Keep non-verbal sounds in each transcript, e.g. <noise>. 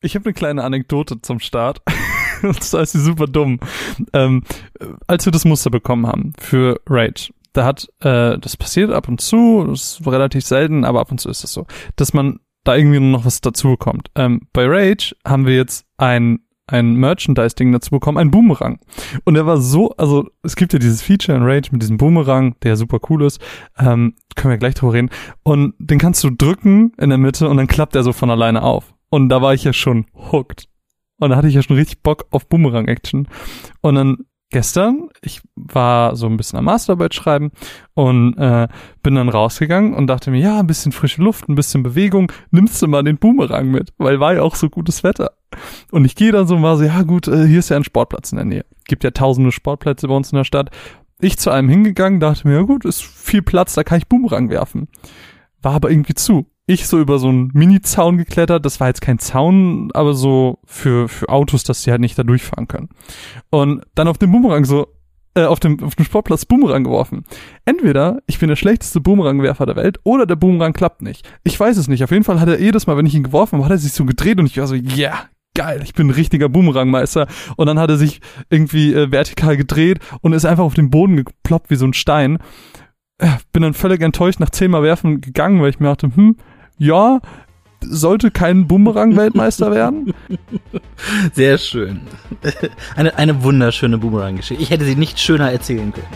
Ich habe eine kleine Anekdote zum Start. <laughs> Zwar ist sie super dumm. Ähm, als wir das Muster bekommen haben für Rage, da hat, äh, das passiert ab und zu, das ist relativ selten, aber ab und zu ist das so, dass man da irgendwie noch was dazu bekommt. Ähm, bei Rage haben wir jetzt ein ein Merchandise-Ding dazu bekommen, ein Boomerang. Und er war so, also es gibt ja dieses Feature in Rage mit diesem Boomerang, der super cool ist. Ähm, können wir gleich drüber reden. Und den kannst du drücken in der Mitte und dann klappt er so von alleine auf. Und da war ich ja schon hooked. Und da hatte ich ja schon richtig Bock auf Boomerang-Action. Und dann gestern, ich war so ein bisschen am Masterarbeit schreiben und äh, bin dann rausgegangen und dachte mir, ja, ein bisschen frische Luft, ein bisschen Bewegung, nimmst du mal den Boomerang mit, weil war ja auch so gutes Wetter. Und ich gehe dann so mal so, ja gut, äh, hier ist ja ein Sportplatz in der Nähe. Gibt ja tausende Sportplätze bei uns in der Stadt. Ich zu einem hingegangen, dachte mir, ja gut, ist viel Platz, da kann ich Boomerang werfen. War aber irgendwie zu ich so über so einen Mini-Zaun geklettert. Das war jetzt kein Zaun, aber so für, für Autos, dass die halt nicht da durchfahren können. Und dann auf dem Boomerang so, äh, auf dem, auf dem Sportplatz Boomerang geworfen. Entweder ich bin der schlechteste Boomerangwerfer der Welt oder der Boomerang klappt nicht. Ich weiß es nicht. Auf jeden Fall hat er jedes Mal, wenn ich ihn geworfen habe, hat er sich so gedreht und ich war so, ja, yeah, geil, ich bin ein richtiger Boomerangmeister. Und dann hat er sich irgendwie äh, vertikal gedreht und ist einfach auf den Boden geploppt wie so ein Stein. Äh, bin dann völlig enttäuscht nach zehnmal werfen gegangen, weil ich mir dachte, hm, ja, sollte kein Boomerang-Weltmeister werden. <laughs> Sehr schön. Eine, eine wunderschöne Boomerang-Geschichte. Ich hätte sie nicht schöner erzählen können.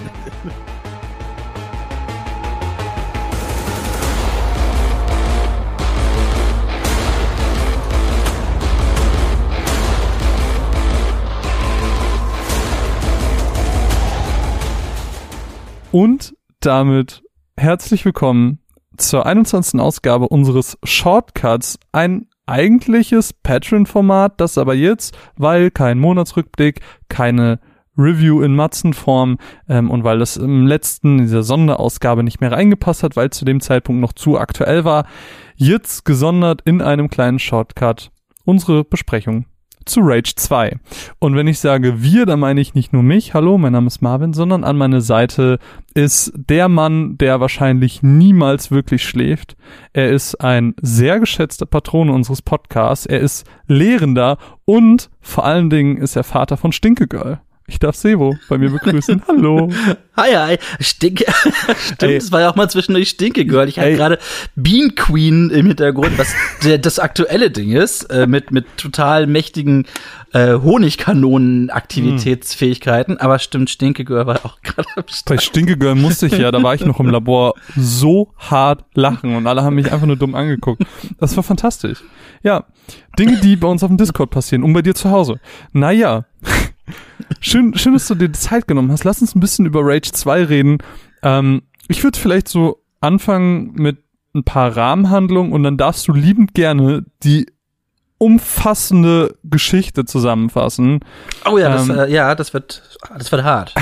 Und damit herzlich willkommen zur 21. Ausgabe unseres Shortcuts. Ein eigentliches Patreon-Format, das aber jetzt, weil kein Monatsrückblick, keine Review in Matzenform ähm, und weil das im letzten, dieser Sonderausgabe nicht mehr reingepasst hat, weil zu dem Zeitpunkt noch zu aktuell war, jetzt gesondert in einem kleinen Shortcut unsere Besprechung zu Rage 2. Und wenn ich sage wir, dann meine ich nicht nur mich, hallo, mein Name ist Marvin, sondern an meiner Seite ist der Mann, der wahrscheinlich niemals wirklich schläft. Er ist ein sehr geschätzter Patron unseres Podcasts. Er ist Lehrender und vor allen Dingen ist er Vater von Stinkegirl. Ich darf Sebo bei mir begrüßen. <laughs> Hallo. Hi, hi. Stinke. Stimmt, es war ja auch mal zwischendurch Stinke Girl. Ich hatte gerade Bean Queen im Hintergrund, was der, das aktuelle Ding ist, äh, mit, mit total mächtigen äh, Honigkanonen-Aktivitätsfähigkeiten. Aber stimmt, Stinke Girl war auch gerade am Start. Bei Stinke Girl musste ich ja, da war ich noch im Labor, so hart lachen und alle haben mich einfach nur dumm angeguckt. Das war fantastisch. Ja, Dinge, die bei uns auf dem Discord passieren und bei dir zu Hause. Naja. Schön, schön, dass du dir die Zeit genommen hast. Lass uns ein bisschen über Rage 2 reden. Ähm, ich würde vielleicht so anfangen mit ein paar Rahmenhandlungen und dann darfst du liebend gerne die umfassende Geschichte zusammenfassen. Oh ja, das, ähm, äh, ja, das wird, das wird hart.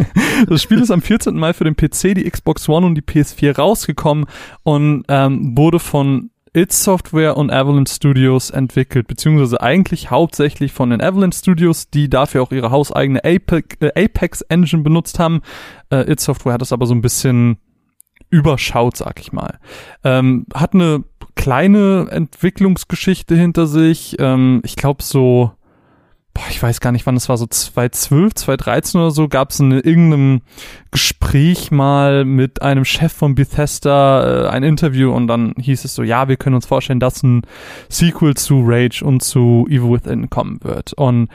<laughs> das Spiel ist am 14. Mai für den PC, die Xbox One und die PS4 rausgekommen und ähm, wurde von It Software und Avalanche Studios entwickelt, beziehungsweise eigentlich hauptsächlich von den Avalanche Studios, die dafür auch ihre hauseigene Apex, äh, Engine benutzt haben. Äh, It Software hat das aber so ein bisschen überschaut, sag ich mal. Ähm, hat eine kleine Entwicklungsgeschichte hinter sich. Ähm, ich glaube so boah, ich weiß gar nicht, wann es war, so 2012, 2013 oder so, gab es in irgendeinem Gespräch mal mit einem Chef von Bethesda äh, ein Interview und dann hieß es so, ja, wir können uns vorstellen, dass ein Sequel zu Rage und zu Evil Within kommen wird. Und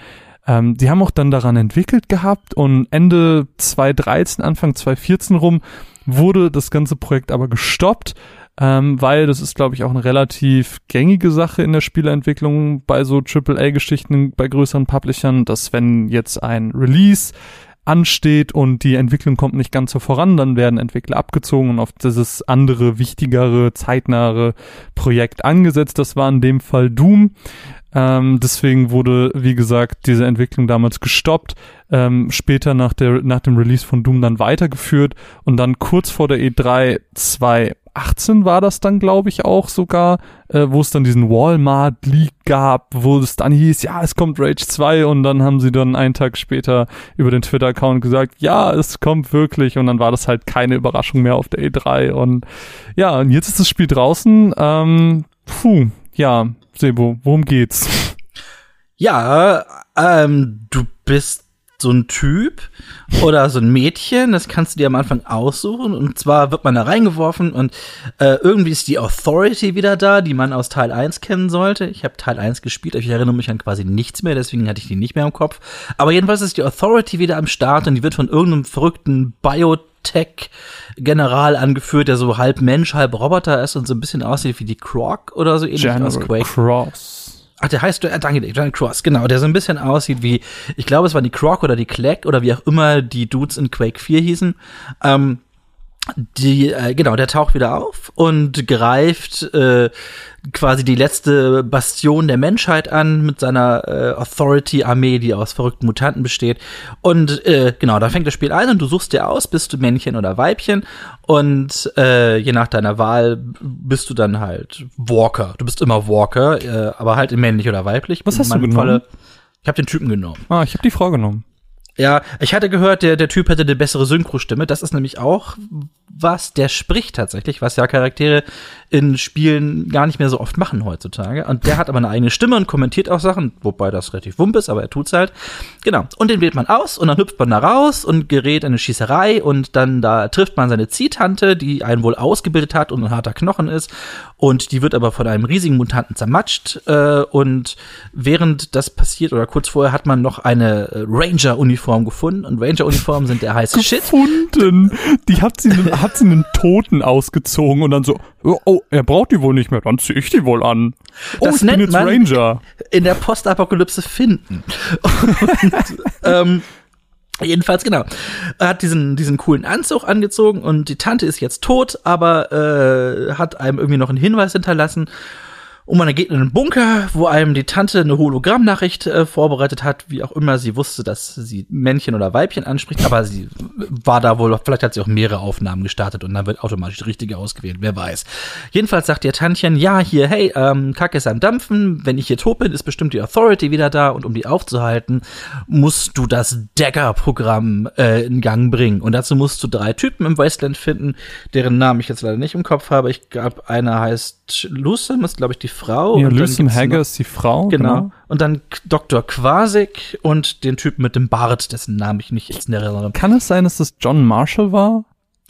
ähm, die haben auch dann daran entwickelt gehabt und Ende 2013, Anfang 2014 rum wurde das ganze Projekt aber gestoppt ähm, weil das ist, glaube ich, auch eine relativ gängige Sache in der Spieleentwicklung bei so AAA-Geschichten bei größeren Publishern, dass wenn jetzt ein Release ansteht und die Entwicklung kommt nicht ganz so voran, dann werden Entwickler abgezogen und auf dieses andere, wichtigere, zeitnahe Projekt angesetzt. Das war in dem Fall Doom. Ähm, deswegen wurde, wie gesagt, diese Entwicklung damals gestoppt, ähm, später nach, der, nach dem Release von Doom dann weitergeführt und dann kurz vor der E3 2018 war das dann, glaube ich, auch sogar, äh, wo es dann diesen Walmart-Leak gab, wo es dann hieß, ja, es kommt Rage 2 und dann haben sie dann einen Tag später über den Twitter-Account gesagt, ja, es kommt wirklich und dann war das halt keine Überraschung mehr auf der E3 und ja, und jetzt ist das Spiel draußen, ähm, puh, ja, Sebo, worum geht's? Ja, ähm, du bist so ein Typ oder so ein Mädchen, das kannst du dir am Anfang aussuchen. Und zwar wird man da reingeworfen und äh, irgendwie ist die Authority wieder da, die man aus Teil 1 kennen sollte. Ich habe Teil 1 gespielt, ich erinnere mich an quasi nichts mehr, deswegen hatte ich die nicht mehr im Kopf. Aber jedenfalls ist die Authority wieder am Start und die wird von irgendeinem verrückten Biotech-General angeführt, der so halb Mensch, halb Roboter ist und so ein bisschen aussieht wie die Croc oder so ähnlich General aus Quake. Cross. Ach, der heißt, äh, danke John Cross, genau, der so ein bisschen aussieht wie, ich glaube, es waren die Croc oder die Clack oder wie auch immer die Dudes in Quake 4 hießen. Ähm, die, äh, genau, der taucht wieder auf und greift äh, quasi die letzte Bastion der Menschheit an mit seiner äh, Authority-Armee, die aus verrückten Mutanten besteht. Und äh, genau, da fängt das Spiel an und du suchst dir aus, bist du Männchen oder Weibchen. Und äh, je nach deiner Wahl bist du dann halt Walker. Du bist immer Walker, äh, aber halt männlich oder weiblich. Was hast du genommen? Falle- ich habe den Typen genommen. Ah, ich habe die Frau genommen. Ja, ich hatte gehört, der, der Typ hätte eine bessere Synchrostimme. Das ist nämlich auch was, der spricht tatsächlich, was ja Charaktere in Spielen gar nicht mehr so oft machen heutzutage. Und der hat aber eine eigene Stimme und kommentiert auch Sachen, wobei das relativ wump ist, aber er tut's halt. Genau. Und den wählt man aus und dann hüpft man da raus und gerät in eine Schießerei und dann da trifft man seine Ziehtante, die einen wohl ausgebildet hat und ein harter Knochen ist. Und die wird aber von einem riesigen Mutanten zermatscht. Äh, und während das passiert oder kurz vorher hat man noch eine äh, Ranger-Uniform gefunden. Und Ranger-Uniformen sind der heiße Shit. Gefunden. Die hat sie, hat sie einen Toten ausgezogen und dann so, oh, oh, er braucht die wohl nicht mehr, dann zieh ich die wohl an. Oh, Das ich bin nennt jetzt man- Ranger. in der Postapokalypse finden. Und, ähm, jedenfalls, genau. Er hat diesen, diesen coolen Anzug angezogen und die Tante ist jetzt tot, aber äh, hat einem irgendwie noch einen Hinweis hinterlassen. Und man geht in einen Bunker, wo einem die Tante eine Hologrammnachricht äh, vorbereitet hat, wie auch immer sie wusste, dass sie Männchen oder Weibchen anspricht, aber sie war da wohl, vielleicht hat sie auch mehrere Aufnahmen gestartet und dann wird automatisch die richtige ausgewählt, wer weiß. Jedenfalls sagt ihr Tantchen, ja, hier, hey, ähm, Kacke ist am Dampfen, wenn ich hier tot bin, ist bestimmt die Authority wieder da und um die aufzuhalten, musst du das Dagger-Programm äh, in Gang bringen. Und dazu musst du drei Typen im Wasteland finden, deren Namen ich jetzt leider nicht im Kopf habe. Ich glaube, einer heißt Lucem, ist glaube ich die Frau. Ja, Lucem Hagger ist die Frau. Genau. Und dann Dr. Quasik und den Typen mit dem Bart, dessen Namen ich nicht jetzt erinnere. Kann es sein, dass das John Marshall war?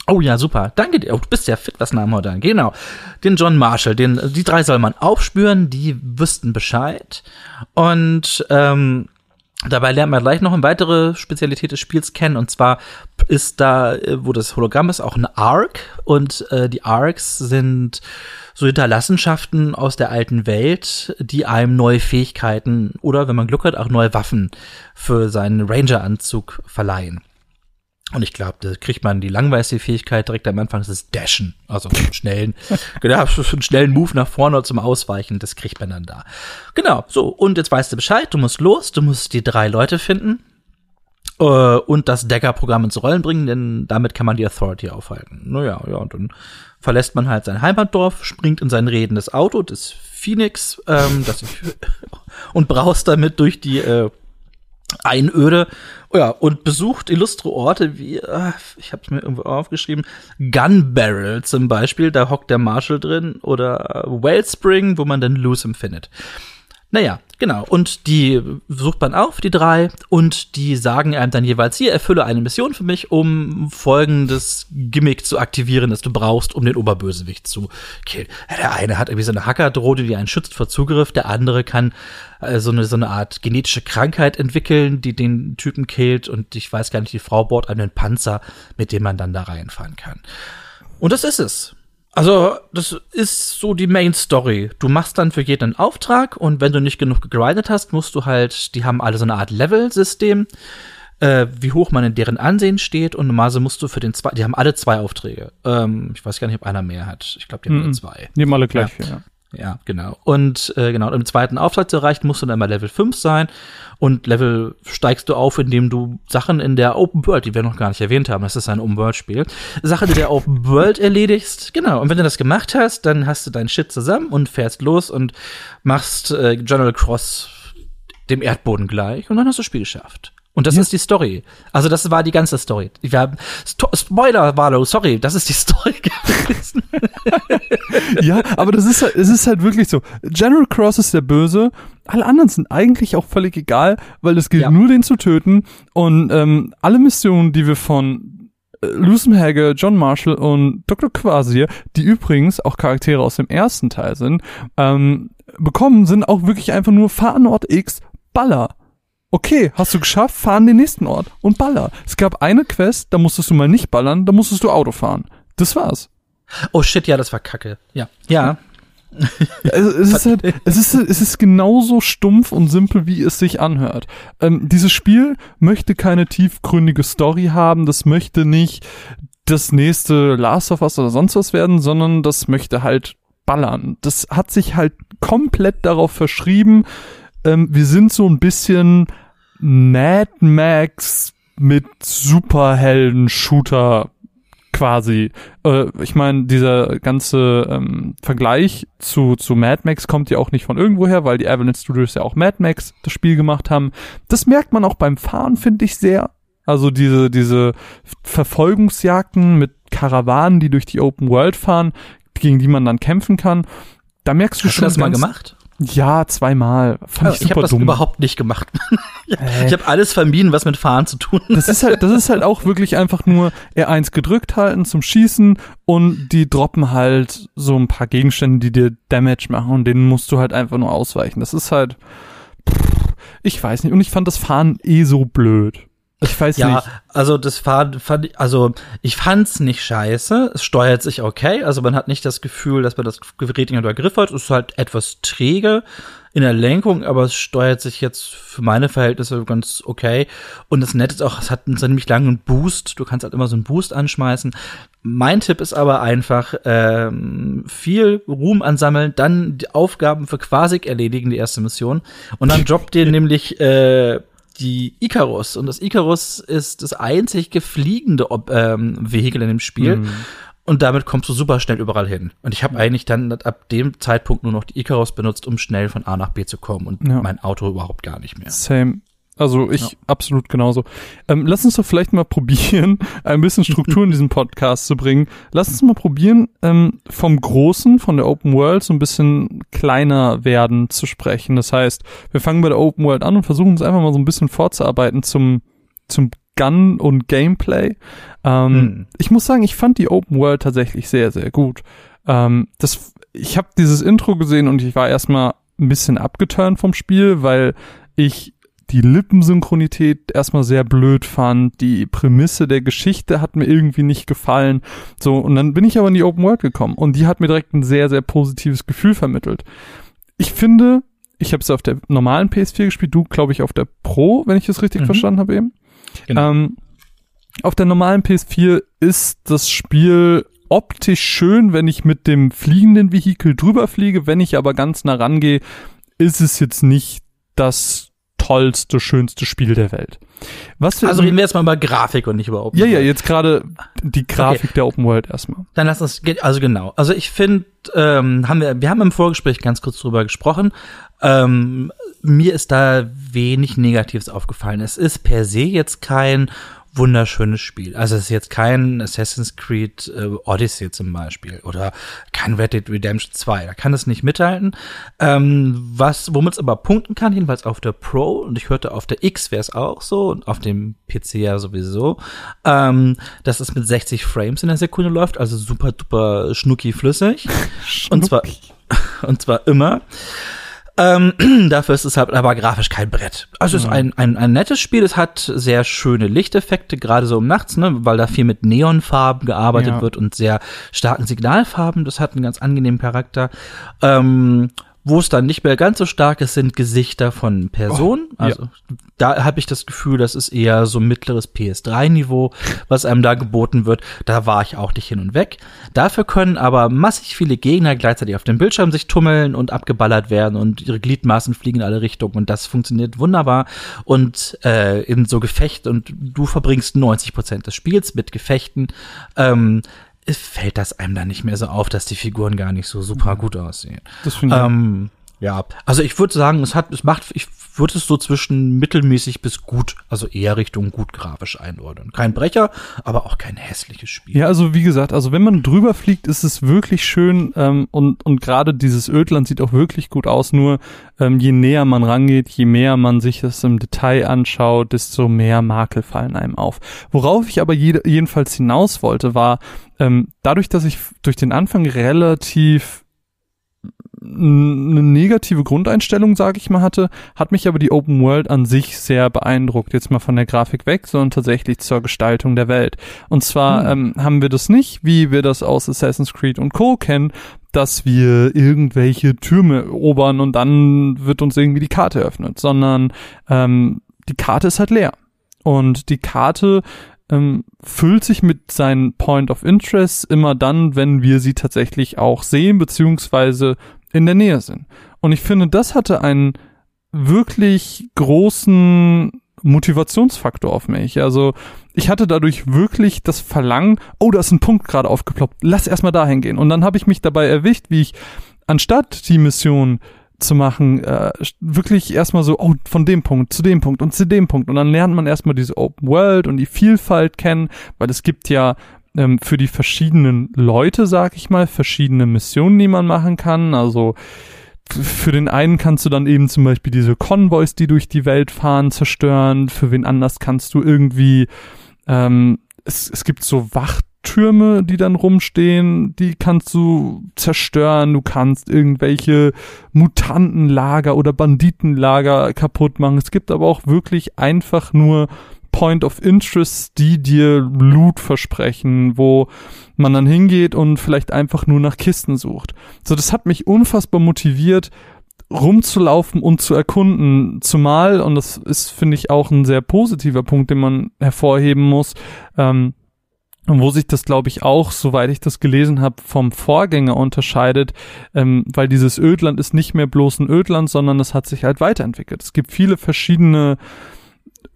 Oh ja, super. Danke dir. Oh, du bist ja fit, was Namen heute angeht. Genau. Den John Marshall, den, die drei soll man aufspüren, die wüssten Bescheid. Und ähm, dabei lernt man gleich noch eine weitere Spezialität des Spiels kennen. Und zwar ist da, äh, wo das Hologramm ist, auch ein Arc. Und äh, die Arcs sind so Hinterlassenschaften aus der alten Welt, die einem neue Fähigkeiten oder, wenn man Glück hat, auch neue Waffen für seinen Ranger-Anzug verleihen. Und ich glaube, da kriegt man die langweilige Fähigkeit direkt am Anfang, das ist Dashen. Also einen schnellen, <laughs> genau, einen schnellen Move nach vorne zum Ausweichen, das kriegt man dann da. Genau, so, und jetzt weißt du Bescheid, du musst los, du musst die drei Leute finden äh, und das Dagger-Programm ins Rollen bringen, denn damit kann man die Authority aufhalten. Naja, ja, und dann verlässt man halt sein Heimatdorf, springt in sein redendes Auto, das Phoenix, ähm, das <laughs> und braust damit durch die äh, Einöde, ja, und besucht illustre Orte wie, äh, ich habe es mir irgendwo aufgeschrieben, Gun Barrel zum Beispiel, da hockt der Marshall drin, oder äh, Wellspring, wo man dann Lucem findet. Naja, genau. Und die sucht man auf, die drei, und die sagen einem dann jeweils, hier, erfülle eine Mission für mich, um folgendes Gimmick zu aktivieren, das du brauchst, um den Oberbösewicht zu killen. Der eine hat irgendwie so eine Hackerdrohne, die einen schützt vor Zugriff, der andere kann äh, so, eine, so eine Art genetische Krankheit entwickeln, die den Typen killt, und ich weiß gar nicht, die Frau baut einen Panzer, mit dem man dann da reinfahren kann. Und das ist es. Also, das ist so die Main Story. Du machst dann für jeden einen Auftrag und wenn du nicht genug gegrindet hast, musst du halt, die haben alle so eine Art Level-System, äh, wie hoch man in deren Ansehen steht und normalerweise musst du für den zwei, die haben alle zwei Aufträge. Ähm, ich weiß gar nicht, ob einer mehr hat. Ich glaube, die haben nur zwei. Die haben alle gleich. Ja. Ja, genau. Und äh, genau, den zweiten Auftrag zu erreichen, musst du dann mal Level 5 sein. Und Level steigst du auf, indem du Sachen in der Open World, die wir noch gar nicht erwähnt haben, das ist ein Open World Spiel, Sachen in der Open World erledigst. Genau. Und wenn du das gemacht hast, dann hast du dein Shit zusammen und fährst los und machst äh, General Cross dem Erdboden gleich und dann hast du das Spiel geschafft. Und das ja. ist die Story. Also das war die ganze Story. Wir haben Spoiler, Valo, sorry, das ist die <laughs> Story gewesen. <laughs> ja, aber das ist halt, es ist halt wirklich so. General Cross ist der Böse. Alle anderen sind eigentlich auch völlig egal, weil es gilt ja. nur, den zu töten. Und ähm, alle Missionen, die wir von äh, Lucen Hagger, John Marshall und Dr. Quasir, die übrigens auch Charaktere aus dem ersten Teil sind, ähm, bekommen, sind auch wirklich einfach nur fahr an Ort X, Baller okay, hast du geschafft, fahr an den nächsten Ort und baller. Es gab eine Quest, da musstest du mal nicht ballern, da musstest du Auto fahren. Das war's. Oh shit, ja, das war kacke. Ja. Ja. es, <laughs> es, ist halt, es, ist, es ist genauso stumpf und simpel, wie es sich anhört. Ähm, dieses Spiel möchte keine tiefgründige Story haben, das möchte nicht das nächste Last of Us oder sonst was werden, sondern das möchte halt ballern. Das hat sich halt komplett darauf verschrieben, ähm, wir sind so ein bisschen Mad Max mit Superhelden-Shooter quasi. Äh, ich meine, dieser ganze ähm, Vergleich zu, zu Mad Max kommt ja auch nicht von irgendwoher, weil die Avalanche Studios ja auch Mad Max das Spiel gemacht haben. Das merkt man auch beim Fahren, finde ich sehr. Also diese, diese Verfolgungsjagden mit Karawanen, die durch die Open World fahren, gegen die man dann kämpfen kann. Da merkst du Hast schon. Hast du das mal gemacht? Ja, zweimal. Fand also ich, ich habe das überhaupt nicht gemacht. <laughs> äh. Ich habe alles vermieden, was mit Fahren zu tun. Das ist halt, das ist halt auch wirklich einfach nur R1 gedrückt halten zum Schießen und die droppen halt so ein paar Gegenstände, die dir Damage machen und denen musst du halt einfach nur ausweichen. Das ist halt, pff, ich weiß nicht. Und ich fand das Fahren eh so blöd. Ich weiß ja, nicht. Ja, also das fand, fand ich, also ich fand's nicht scheiße. Es steuert sich okay. Also man hat nicht das Gefühl, dass man das Gerät nicht unter Griff hat. Es ist halt etwas träge in der Lenkung, aber es steuert sich jetzt für meine Verhältnisse ganz okay. Und das Nette ist auch, es hat einen ziemlich langen Boost. Du kannst halt immer so einen Boost anschmeißen. Mein Tipp ist aber einfach, ähm, viel Ruhm ansammeln, dann die Aufgaben für Quasik erledigen, die erste Mission. Und dann <laughs> droppt dir nämlich äh, die Icarus. Und das Icarus ist das einzig gefliegende Ob ähm, Vehikel in dem Spiel. Mhm. Und damit kommst du super schnell überall hin. Und ich habe eigentlich dann ab dem Zeitpunkt nur noch die Icarus benutzt, um schnell von A nach B zu kommen und ja. mein Auto überhaupt gar nicht mehr. Same. Also ich ja. absolut genauso. Ähm, lass uns doch vielleicht mal probieren, <laughs> ein bisschen Struktur in diesen Podcast zu bringen. Lass uns mal probieren, ähm, vom Großen, von der Open World so ein bisschen kleiner werden zu sprechen. Das heißt, wir fangen bei der Open World an und versuchen uns einfach mal so ein bisschen vorzuarbeiten zum, zum Gun und Gameplay. Ähm, mhm. Ich muss sagen, ich fand die Open World tatsächlich sehr, sehr gut. Ähm, das, ich habe dieses Intro gesehen und ich war erstmal ein bisschen abgeturnt vom Spiel, weil ich die Lippensynchronität erstmal sehr blöd fand, die Prämisse der Geschichte hat mir irgendwie nicht gefallen. So, und dann bin ich aber in die Open World gekommen und die hat mir direkt ein sehr, sehr positives Gefühl vermittelt. Ich finde, ich habe es auf der normalen PS4 gespielt, du glaube ich auf der Pro, wenn ich es richtig mhm. verstanden habe eben. Genau. Ähm, auf der normalen PS4 ist das Spiel optisch schön, wenn ich mit dem fliegenden Vehikel drüber fliege. Wenn ich aber ganz nah rangehe, ist es jetzt nicht das tollste, schönste Spiel der Welt. Was also reden wir jetzt mal über Grafik und nicht über Open World. Ja, ja, jetzt gerade die Grafik okay. der Open World erstmal. Dann lass uns, also genau. Also ich finde, ähm, haben wir, wir haben im Vorgespräch ganz kurz drüber gesprochen. Ähm, mir ist da wenig Negatives aufgefallen. Es ist per se jetzt kein wunderschönes Spiel. Also es ist jetzt kein Assassin's Creed äh, Odyssey zum Beispiel oder kein Red Dead Redemption 2. Da kann es nicht mithalten. Ähm, was, womit es aber punkten kann, jedenfalls auf der Pro und ich hörte auf der X wäre es auch so und auf dem PC ja sowieso, ähm, dass es mit 60 Frames in der Sekunde läuft, also super duper schnucki flüssig. Schnucki. Und zwar <laughs> und zwar immer. Ähm, <clears throat> dafür ist es halt aber grafisch kein Brett. Also es ist ein, ein, ein nettes Spiel. Es hat sehr schöne Lichteffekte, gerade so um nachts, ne, weil da viel mit Neonfarben gearbeitet ja. wird und sehr starken Signalfarben. Das hat einen ganz angenehmen Charakter. Ähm, wo es dann nicht mehr ganz so stark ist, sind Gesichter von Personen. Oh, also ja. da habe ich das Gefühl, das ist eher so mittleres PS3-Niveau, was einem da geboten wird. Da war ich auch nicht hin und weg. Dafür können aber massig viele Gegner gleichzeitig auf dem Bildschirm sich tummeln und abgeballert werden und ihre Gliedmaßen fliegen in alle Richtungen und das funktioniert wunderbar. Und äh, in so Gefecht und du verbringst 90 Prozent des Spiels mit Gefechten. Ähm, fällt das einem dann nicht mehr so auf, dass die Figuren gar nicht so super mhm. gut aussehen. Das finde ich. Ähm, Ja, also ich würde sagen, es hat, es macht, ich würde es so zwischen mittelmäßig bis gut, also eher Richtung gut grafisch einordnen. Kein Brecher, aber auch kein hässliches Spiel. Ja, also wie gesagt, also wenn man drüber fliegt, ist es wirklich schön ähm, und und gerade dieses Ödland sieht auch wirklich gut aus. Nur ähm, je näher man rangeht, je mehr man sich das im Detail anschaut, desto mehr Makel fallen einem auf. Worauf ich aber jede, jedenfalls hinaus wollte, war ähm, dadurch, dass ich durch den Anfang relativ eine negative Grundeinstellung, sage ich mal, hatte, hat mich aber die Open World an sich sehr beeindruckt. Jetzt mal von der Grafik weg, sondern tatsächlich zur Gestaltung der Welt. Und zwar hm. ähm, haben wir das nicht, wie wir das aus Assassin's Creed und Co. kennen, dass wir irgendwelche Türme erobern und dann wird uns irgendwie die Karte eröffnet, sondern ähm, die Karte ist halt leer. Und die Karte ähm, füllt sich mit seinen Point of Interest immer dann, wenn wir sie tatsächlich auch sehen, beziehungsweise in der Nähe sind. Und ich finde, das hatte einen wirklich großen Motivationsfaktor auf mich. Also ich hatte dadurch wirklich das Verlangen, oh, da ist ein Punkt gerade aufgeploppt, lass erstmal dahin gehen. Und dann habe ich mich dabei erwischt, wie ich anstatt die Mission zu machen, äh, wirklich erstmal so, oh, von dem Punkt zu dem Punkt und zu dem Punkt. Und dann lernt man erstmal diese Open World und die Vielfalt kennen, weil es gibt ja ähm, für die verschiedenen Leute, sag ich mal, verschiedene Missionen, die man machen kann. Also für den einen kannst du dann eben zum Beispiel diese Konvois, die durch die Welt fahren, zerstören. Für wen anders kannst du irgendwie, ähm, es, es gibt so Wachtürme, die dann rumstehen, die kannst du zerstören. Du kannst irgendwelche Mutantenlager oder Banditenlager kaputt machen. Es gibt aber auch wirklich einfach nur Point of Interest, die dir Loot versprechen, wo man dann hingeht und vielleicht einfach nur nach Kisten sucht. So, das hat mich unfassbar motiviert, rumzulaufen und zu erkunden. Zumal, und das ist, finde ich, auch ein sehr positiver Punkt, den man hervorheben muss, ähm, wo sich das, glaube ich, auch, soweit ich das gelesen habe, vom Vorgänger unterscheidet, ähm, weil dieses Ödland ist nicht mehr bloß ein Ödland, sondern es hat sich halt weiterentwickelt. Es gibt viele verschiedene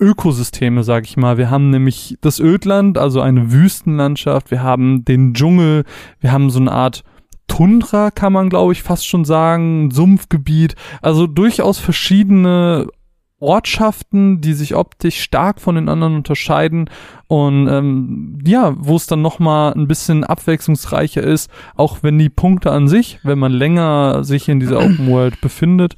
Ökosysteme, sag ich mal. Wir haben nämlich das Ödland, also eine Wüstenlandschaft, wir haben den Dschungel, wir haben so eine Art Tundra, kann man glaube ich fast schon sagen, Sumpfgebiet, also durchaus verschiedene Ortschaften, die sich optisch stark von den anderen unterscheiden. Und ähm, ja, wo es dann nochmal ein bisschen abwechslungsreicher ist, auch wenn die Punkte an sich, wenn man länger sich in dieser Open World befindet,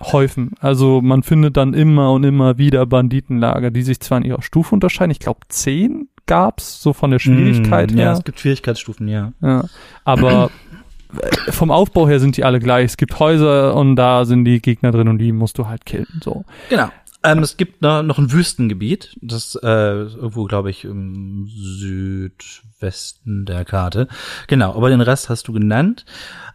häufen. Also man findet dann immer und immer wieder Banditenlager, die sich zwar in ihrer Stufe unterscheiden. Ich glaube, zehn gab's, so von der Schwierigkeit mm, her. Ja, es gibt Schwierigkeitsstufen, ja. ja. Aber äh, vom Aufbau her sind die alle gleich. Es gibt Häuser und da sind die Gegner drin und die musst du halt killen. So. Genau. Ähm, es gibt noch, noch ein Wüstengebiet, das äh, irgendwo, glaube ich, im Südwesten der Karte. Genau, aber den Rest hast du genannt.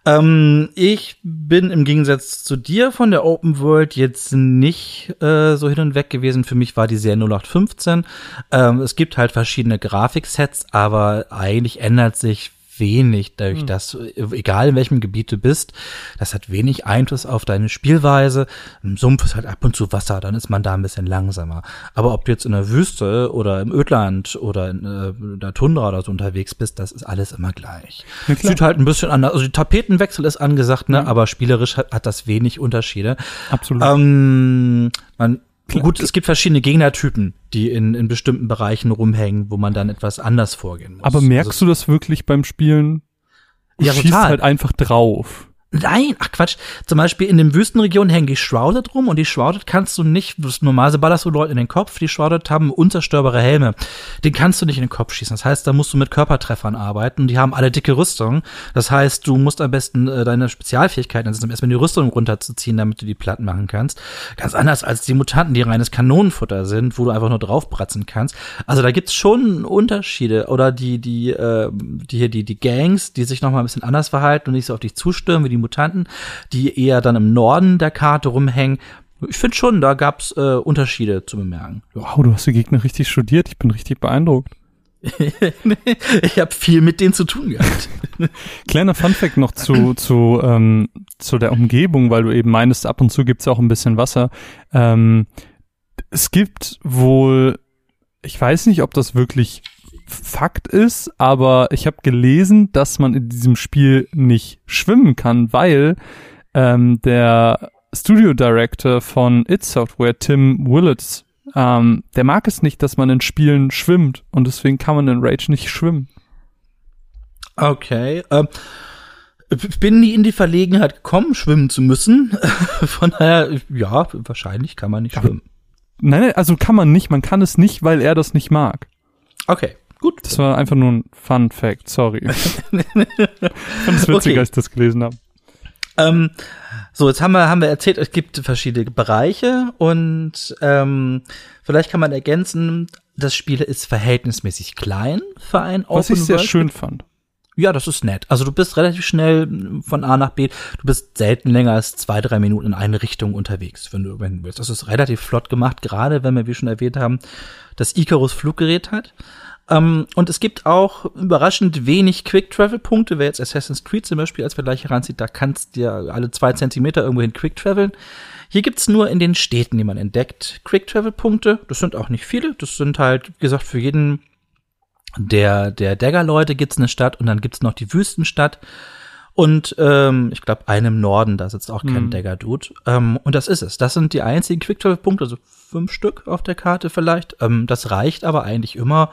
Ähm, ich bin im Gegensatz zu dir von der Open World jetzt nicht äh, so hin und weg gewesen. Für mich war die sehr 0815. Ähm, es gibt halt verschiedene Grafiksets, aber eigentlich ändert sich wenig, dadurch, hm. dass, egal in welchem Gebiet du bist, das hat wenig Einfluss auf deine Spielweise. Im Sumpf ist halt ab und zu Wasser, dann ist man da ein bisschen langsamer. Aber ob du jetzt in der Wüste oder im Ödland oder in äh, der Tundra oder so unterwegs bist, das ist alles immer gleich. Ja, Sieht halt ein bisschen anders. Also die Tapetenwechsel ist angesagt, ne, ja. aber spielerisch hat, hat das wenig Unterschiede. Absolut. Ähm, man Gut, es gibt verschiedene Gegnertypen, die in, in bestimmten Bereichen rumhängen, wo man dann etwas anders vorgehen muss. Aber merkst also, du das wirklich beim Spielen? Du ja, schießt total. halt einfach drauf. Nein, ach Quatsch. Zum Beispiel in den Wüstenregionen hängen die Shrouded rum und die Shrouded kannst du nicht, normalerweise ballerst du Leute in den Kopf, die Shrouded haben unzerstörbare Helme. Den kannst du nicht in den Kopf schießen. Das heißt, da musst du mit Körpertreffern arbeiten. Die haben alle dicke Rüstung. Das heißt, du musst am besten äh, deine Spezialfähigkeiten, also erstmal die Rüstung runterzuziehen, damit du die Platten machen kannst. Ganz anders als die Mutanten, die reines Kanonenfutter sind, wo du einfach nur draufbratzen kannst. Also da gibt's schon Unterschiede. Oder die, die, äh, die hier, die, die Gangs, die sich nochmal ein bisschen anders verhalten und nicht so auf dich zustürmen, wie die Mutanten, die eher dann im Norden der Karte rumhängen. Ich finde schon, da gab's äh, Unterschiede zu bemerken. Wow, du hast die Gegner richtig studiert. Ich bin richtig beeindruckt. <laughs> ich habe viel mit denen zu tun gehabt. <laughs> Kleiner Funfact noch zu, zu, ähm, zu der Umgebung, weil du eben meinst, ab und zu gibt's auch ein bisschen Wasser. Ähm, es gibt wohl, ich weiß nicht, ob das wirklich Fakt ist, aber ich habe gelesen, dass man in diesem Spiel nicht schwimmen kann, weil ähm, der Studio Director von It Software, Tim Willits, ähm, der mag es nicht, dass man in Spielen schwimmt und deswegen kann man in Rage nicht schwimmen. Okay. Ähm, ich bin nie in die Verlegenheit gekommen, schwimmen zu müssen. <laughs> Von daher, ja, wahrscheinlich kann man nicht schwimmen. Nein, nein, also kann man nicht. Man kann es nicht, weil er das nicht mag. Okay, gut. Das war einfach nur ein Fun Fact, sorry. <laughs> ich fand es witzig, Okay. als ich das gelesen habe. Ähm, so, jetzt haben wir, haben wir erzählt, es gibt verschiedene Bereiche und ähm, vielleicht kann man ergänzen, das Spiel ist verhältnismäßig klein für ein Was ich sehr World. schön fand. Ja, das ist nett. Also du bist relativ schnell von A nach B. Du bist selten länger als zwei, drei Minuten in eine Richtung unterwegs, wenn du, wenn du willst. Das ist relativ flott gemacht, gerade wenn wir, wie schon erwähnt haben, das Icarus Fluggerät hat. Ähm, und es gibt auch überraschend wenig Quick-Travel-Punkte. Wer jetzt Assassin's Creed zum Beispiel als Vergleich heranzieht, da kannst du ja alle zwei Zentimeter irgendwohin Quick-Traveln. Hier gibt's nur in den Städten, die man entdeckt, Quick-Travel-Punkte. Das sind auch nicht viele. Das sind halt, wie gesagt, für jeden der, der Dagger-Leute gibt's eine Stadt und dann gibt's noch die Wüstenstadt. Und ähm, ich glaube, einem Norden, da sitzt auch kein Mhm. Dagger-Dude. Ähm, und das ist es. Das sind die einzigen Quick-Travel-Punkte, also fünf Stück auf der Karte vielleicht. Ähm, das reicht aber eigentlich immer,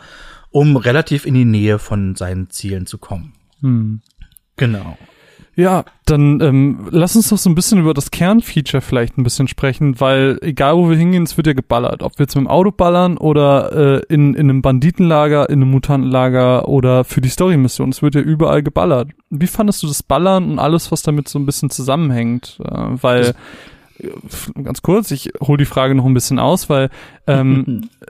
um relativ in die Nähe von seinen Zielen zu kommen. Hm. Genau. Ja, dann ähm, lass uns doch so ein bisschen über das Kernfeature vielleicht ein bisschen sprechen, weil egal wo wir hingehen, es wird ja geballert. Ob wir jetzt mit dem Auto ballern oder äh, in, in einem Banditenlager, in einem Mutantenlager oder für die Story-Mission. Es wird ja überall geballert. Wie fandest du das Ballern und alles, was damit so ein bisschen zusammenhängt? Äh, weil, äh, ganz kurz, ich hole die Frage noch ein bisschen aus, weil ähm, <laughs>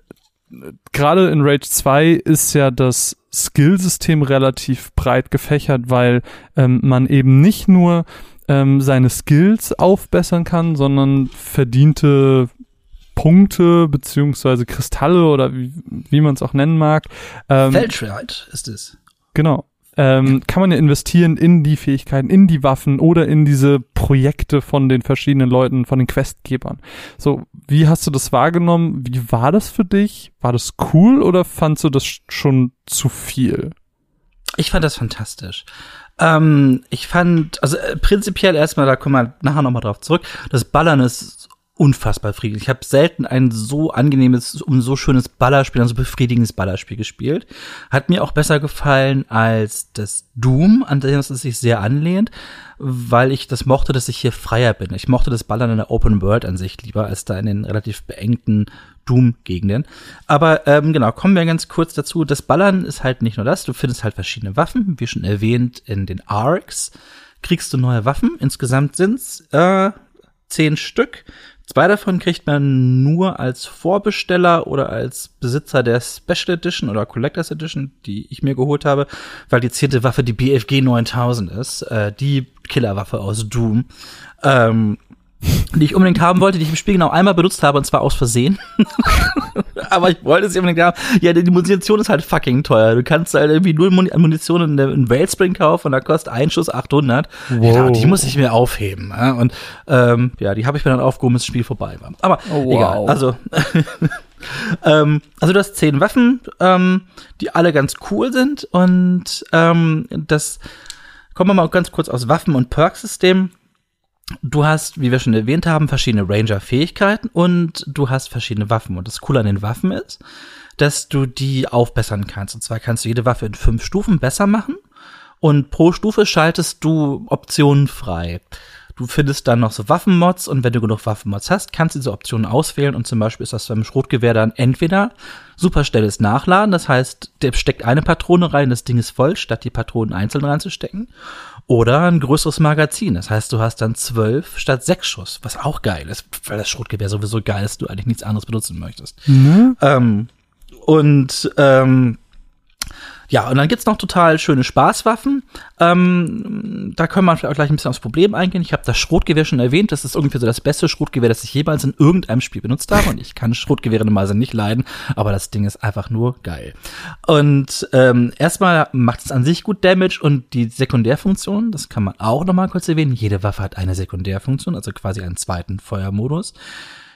gerade in Rage 2 ist ja das Skillsystem relativ breit gefächert, weil ähm, man eben nicht nur ähm, seine Skills aufbessern kann, sondern verdiente Punkte beziehungsweise Kristalle oder wie, wie man es auch nennen mag. Ähm, Feldschwert ist es. Genau. Ähm, kann man ja investieren in die Fähigkeiten, in die Waffen oder in diese Projekte von den verschiedenen Leuten, von den Questgebern. So, wie hast du das wahrgenommen? Wie war das für dich? War das cool oder fandst du das schon zu viel? Ich fand das fantastisch. Ähm, ich fand, also äh, prinzipiell erstmal, da kommen wir nachher nochmal drauf zurück, das Ballern ist unfassbar befriedigend. Ich habe selten ein so angenehmes und so schönes Ballerspiel, ein so befriedigendes Ballerspiel gespielt. Hat mir auch besser gefallen als das Doom, an das es sich sehr anlehnt, weil ich das mochte, dass ich hier freier bin. Ich mochte das Ballern in der Open World an sich lieber, als da in den relativ beengten Doom-Gegenden. Aber ähm, genau, kommen wir ganz kurz dazu. Das Ballern ist halt nicht nur das, du findest halt verschiedene Waffen, wie schon erwähnt, in den Arcs kriegst du neue Waffen. Insgesamt sind's äh, zehn Stück. Zwei davon kriegt man nur als Vorbesteller oder als Besitzer der Special Edition oder Collectors Edition, die ich mir geholt habe, weil die zehnte Waffe die BFG 9000 ist, äh, die Killerwaffe aus Doom. Ähm, die ich unbedingt haben wollte, die ich im Spiel genau einmal benutzt habe, und zwar aus Versehen. <laughs> <laughs> Aber ich wollte sie unbedingt haben. Ja, die Munition ist halt fucking teuer. Du kannst halt irgendwie nur Muni- Munition in, in Wellspring kaufen und da kostet ein Schuss 800. Wow. Ja, die muss ich mir aufheben. Ja? Und ähm, ja, die habe ich mir dann aufgehoben, bis das Spiel vorbei war. Aber Oh, wow. egal. Also <laughs> ähm, also du hast zehn Waffen, ähm, die alle ganz cool sind und ähm, das kommen wir mal ganz kurz aus Waffen- und Perk-System. Du hast, wie wir schon erwähnt haben, verschiedene Ranger-Fähigkeiten und du hast verschiedene Waffen. Und das Coole an den Waffen ist, dass du die aufbessern kannst. Und zwar kannst du jede Waffe in fünf Stufen besser machen und pro Stufe schaltest du Optionen frei. Du findest dann noch so Waffenmods und wenn du genug Waffenmods hast, kannst du diese Optionen auswählen und zum Beispiel ist das beim Schrotgewehr dann entweder super schnelles Nachladen, das heißt, der steckt eine Patrone rein, das Ding ist voll, statt die Patronen einzeln reinzustecken, oder ein größeres Magazin, das heißt, du hast dann zwölf statt sechs Schuss, was auch geil ist, weil das Schrotgewehr sowieso geil ist, du eigentlich nichts anderes benutzen möchtest. Ne? Ähm, und ähm, ja, und dann gibt's noch total schöne Spaßwaffen. Ähm, da können wir vielleicht auch gleich ein bisschen aufs Problem eingehen. Ich habe das Schrotgewehr schon erwähnt. Das ist irgendwie so das beste Schrotgewehr, das ich jemals in irgendeinem Spiel benutzt habe. Und ich kann Schrotgewehre normalerweise nicht leiden, aber das Ding ist einfach nur geil. Und ähm, erstmal macht es an sich gut Damage und die Sekundärfunktion, das kann man auch noch mal kurz erwähnen. Jede Waffe hat eine Sekundärfunktion, also quasi einen zweiten Feuermodus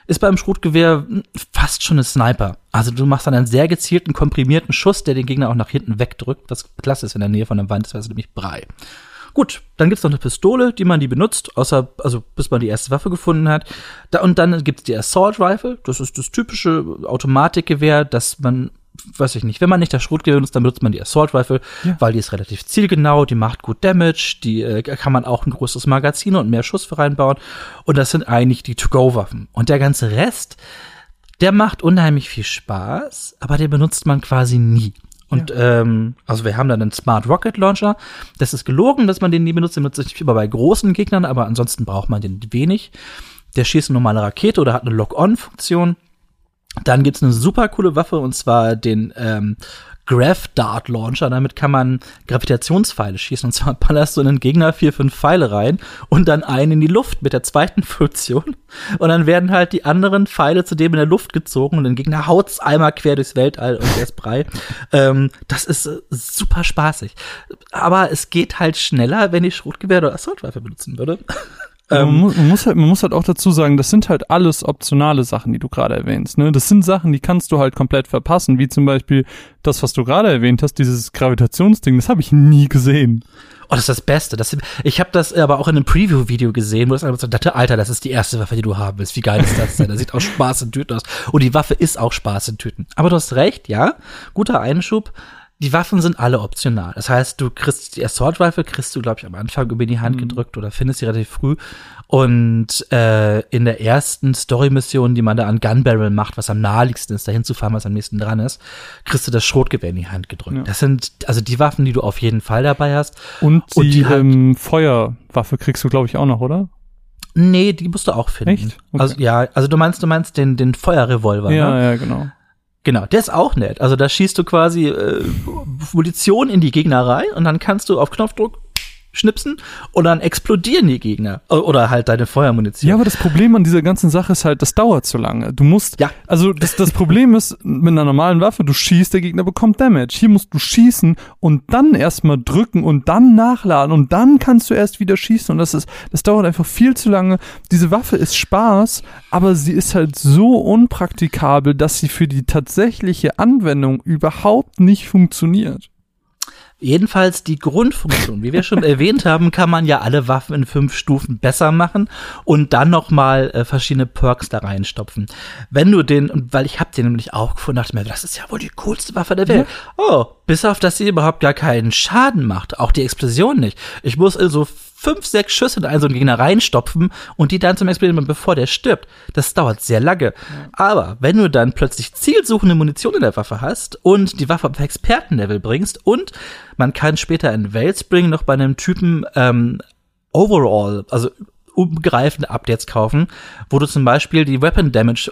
ist beim Schrotgewehr fast schon ein Sniper. Also du machst dann einen sehr gezielten, komprimierten Schuss, der den Gegner auch nach hinten wegdrückt, was klasse ist in der Nähe von der Wand, das wäre nämlich Brei. Gut, dann gibt's noch eine Pistole, die man die benutzt, außer, also bis man die erste Waffe gefunden hat. Da, und dann gibt's die Assault Rifle, das ist das typische Automatikgewehr, das man weiß ich nicht, wenn man nicht das Schrotgewehr benutzt, dann benutzt man die Assault Rifle, ja. weil die ist relativ zielgenau, die macht gut Damage, die äh, kann man auch ein großes Magazin und mehr Schuss für reinbauen. Und das sind eigentlich die To-Go-Waffen. Und der ganze Rest, der macht unheimlich viel Spaß, aber den benutzt man quasi nie. Und ja. ähm, also wir haben dann einen Smart Rocket Launcher. Das ist gelogen, dass man den nie benutzt. Den benutzt sich immer bei großen Gegnern, aber ansonsten braucht man den wenig. Der schießt eine normale Rakete oder hat eine Lock-on-Funktion. Dann gibt's eine super coole Waffe und zwar den ähm, Graph Dart Launcher. Damit kann man Gravitationspfeile schießen. Und zwar <laughs> ballerst du einen Gegner vier, fünf Pfeile rein und dann einen in die Luft mit der zweiten <laughs> Funktion. Und dann werden halt die anderen Pfeile zu dem in der Luft gezogen und den Gegner haut's einmal quer durchs Weltall und der ist brei. ähm, das ist äh, super spaßig. Aber es geht halt schneller, wenn ich Schrotgewehr oder Assaultwaffe benutzen würde. <laughs> Ähm, man, muss, halt, man muss halt auch dazu sagen, das sind halt alles optionale Sachen, die du gerade erwähnst. Ne? Das sind Sachen, die kannst du halt komplett verpassen, wie zum Beispiel das, was du gerade erwähnt hast, dieses Gravitationsding, das habe ich nie gesehen. Oh, das ist das Beste. Das, ich habe das aber auch in einem Preview-Video gesehen, wo das einfach so dachte, Alter, das ist die erste Waffe, die du haben willst. Wie geil ist das denn? Das sieht auch Spaß in Tüten aus. Und die Waffe ist auch Spaß in Tüten. Aber du hast recht, ja. Guter Einschub die Waffen sind alle optional. Das heißt, du kriegst die Assault Rifle, kriegst du, glaube ich, am Anfang über die Hand mhm. gedrückt oder findest sie relativ früh. Und äh, in der ersten Story-Mission, die man da an Gun Barrel macht, was am naheliegendsten ist, dahin zu fahren, was am nächsten dran ist, kriegst du das Schrotgewehr in die Hand gedrückt. Ja. Das sind also die Waffen, die du auf jeden Fall dabei hast. Und die, Und die halt, ähm, Feuerwaffe kriegst du, glaube ich, auch noch, oder? Nee, die musst du auch finden. Echt? Okay. Also ja, also du meinst, du meinst den den Feuerrevolver, ja, ne? Ja, genau. Genau, der ist auch nett. Also da schießt du quasi äh, Munition in die Gegner rein und dann kannst du auf Knopfdruck schnipsen und dann explodieren die Gegner oder halt deine Feuermunition. Ja, aber das Problem an dieser ganzen Sache ist halt, das dauert zu lange. Du musst, ja. also das, das Problem ist, mit einer normalen Waffe, du schießt, der Gegner bekommt Damage. Hier musst du schießen und dann erstmal drücken und dann nachladen und dann kannst du erst wieder schießen und das ist, das dauert einfach viel zu lange. Diese Waffe ist Spaß, aber sie ist halt so unpraktikabel, dass sie für die tatsächliche Anwendung überhaupt nicht funktioniert. Jedenfalls die Grundfunktion. Wie wir schon <laughs> erwähnt haben, kann man ja alle Waffen in fünf Stufen besser machen und dann noch mal äh, verschiedene Perks da reinstopfen. Wenn du den, weil ich hab den nämlich auch gefunden, dachte mir, das ist ja wohl die coolste Waffe der Welt. Ja. Oh, bis auf, dass sie überhaupt gar keinen Schaden macht. Auch die Explosion nicht. Ich muss also fünf, sechs Schüsse in einen so einen Gegner reinstopfen und die dann zum Explodieren, bevor der stirbt. Das dauert sehr lange. Aber wenn du dann plötzlich zielsuchende Munition in der Waffe hast und die Waffe auf Expertenlevel bringst und man kann später in Wellspring noch bei einem Typen ähm, Overall, also umgreifende Updates kaufen, wo du zum Beispiel die Weapon Damage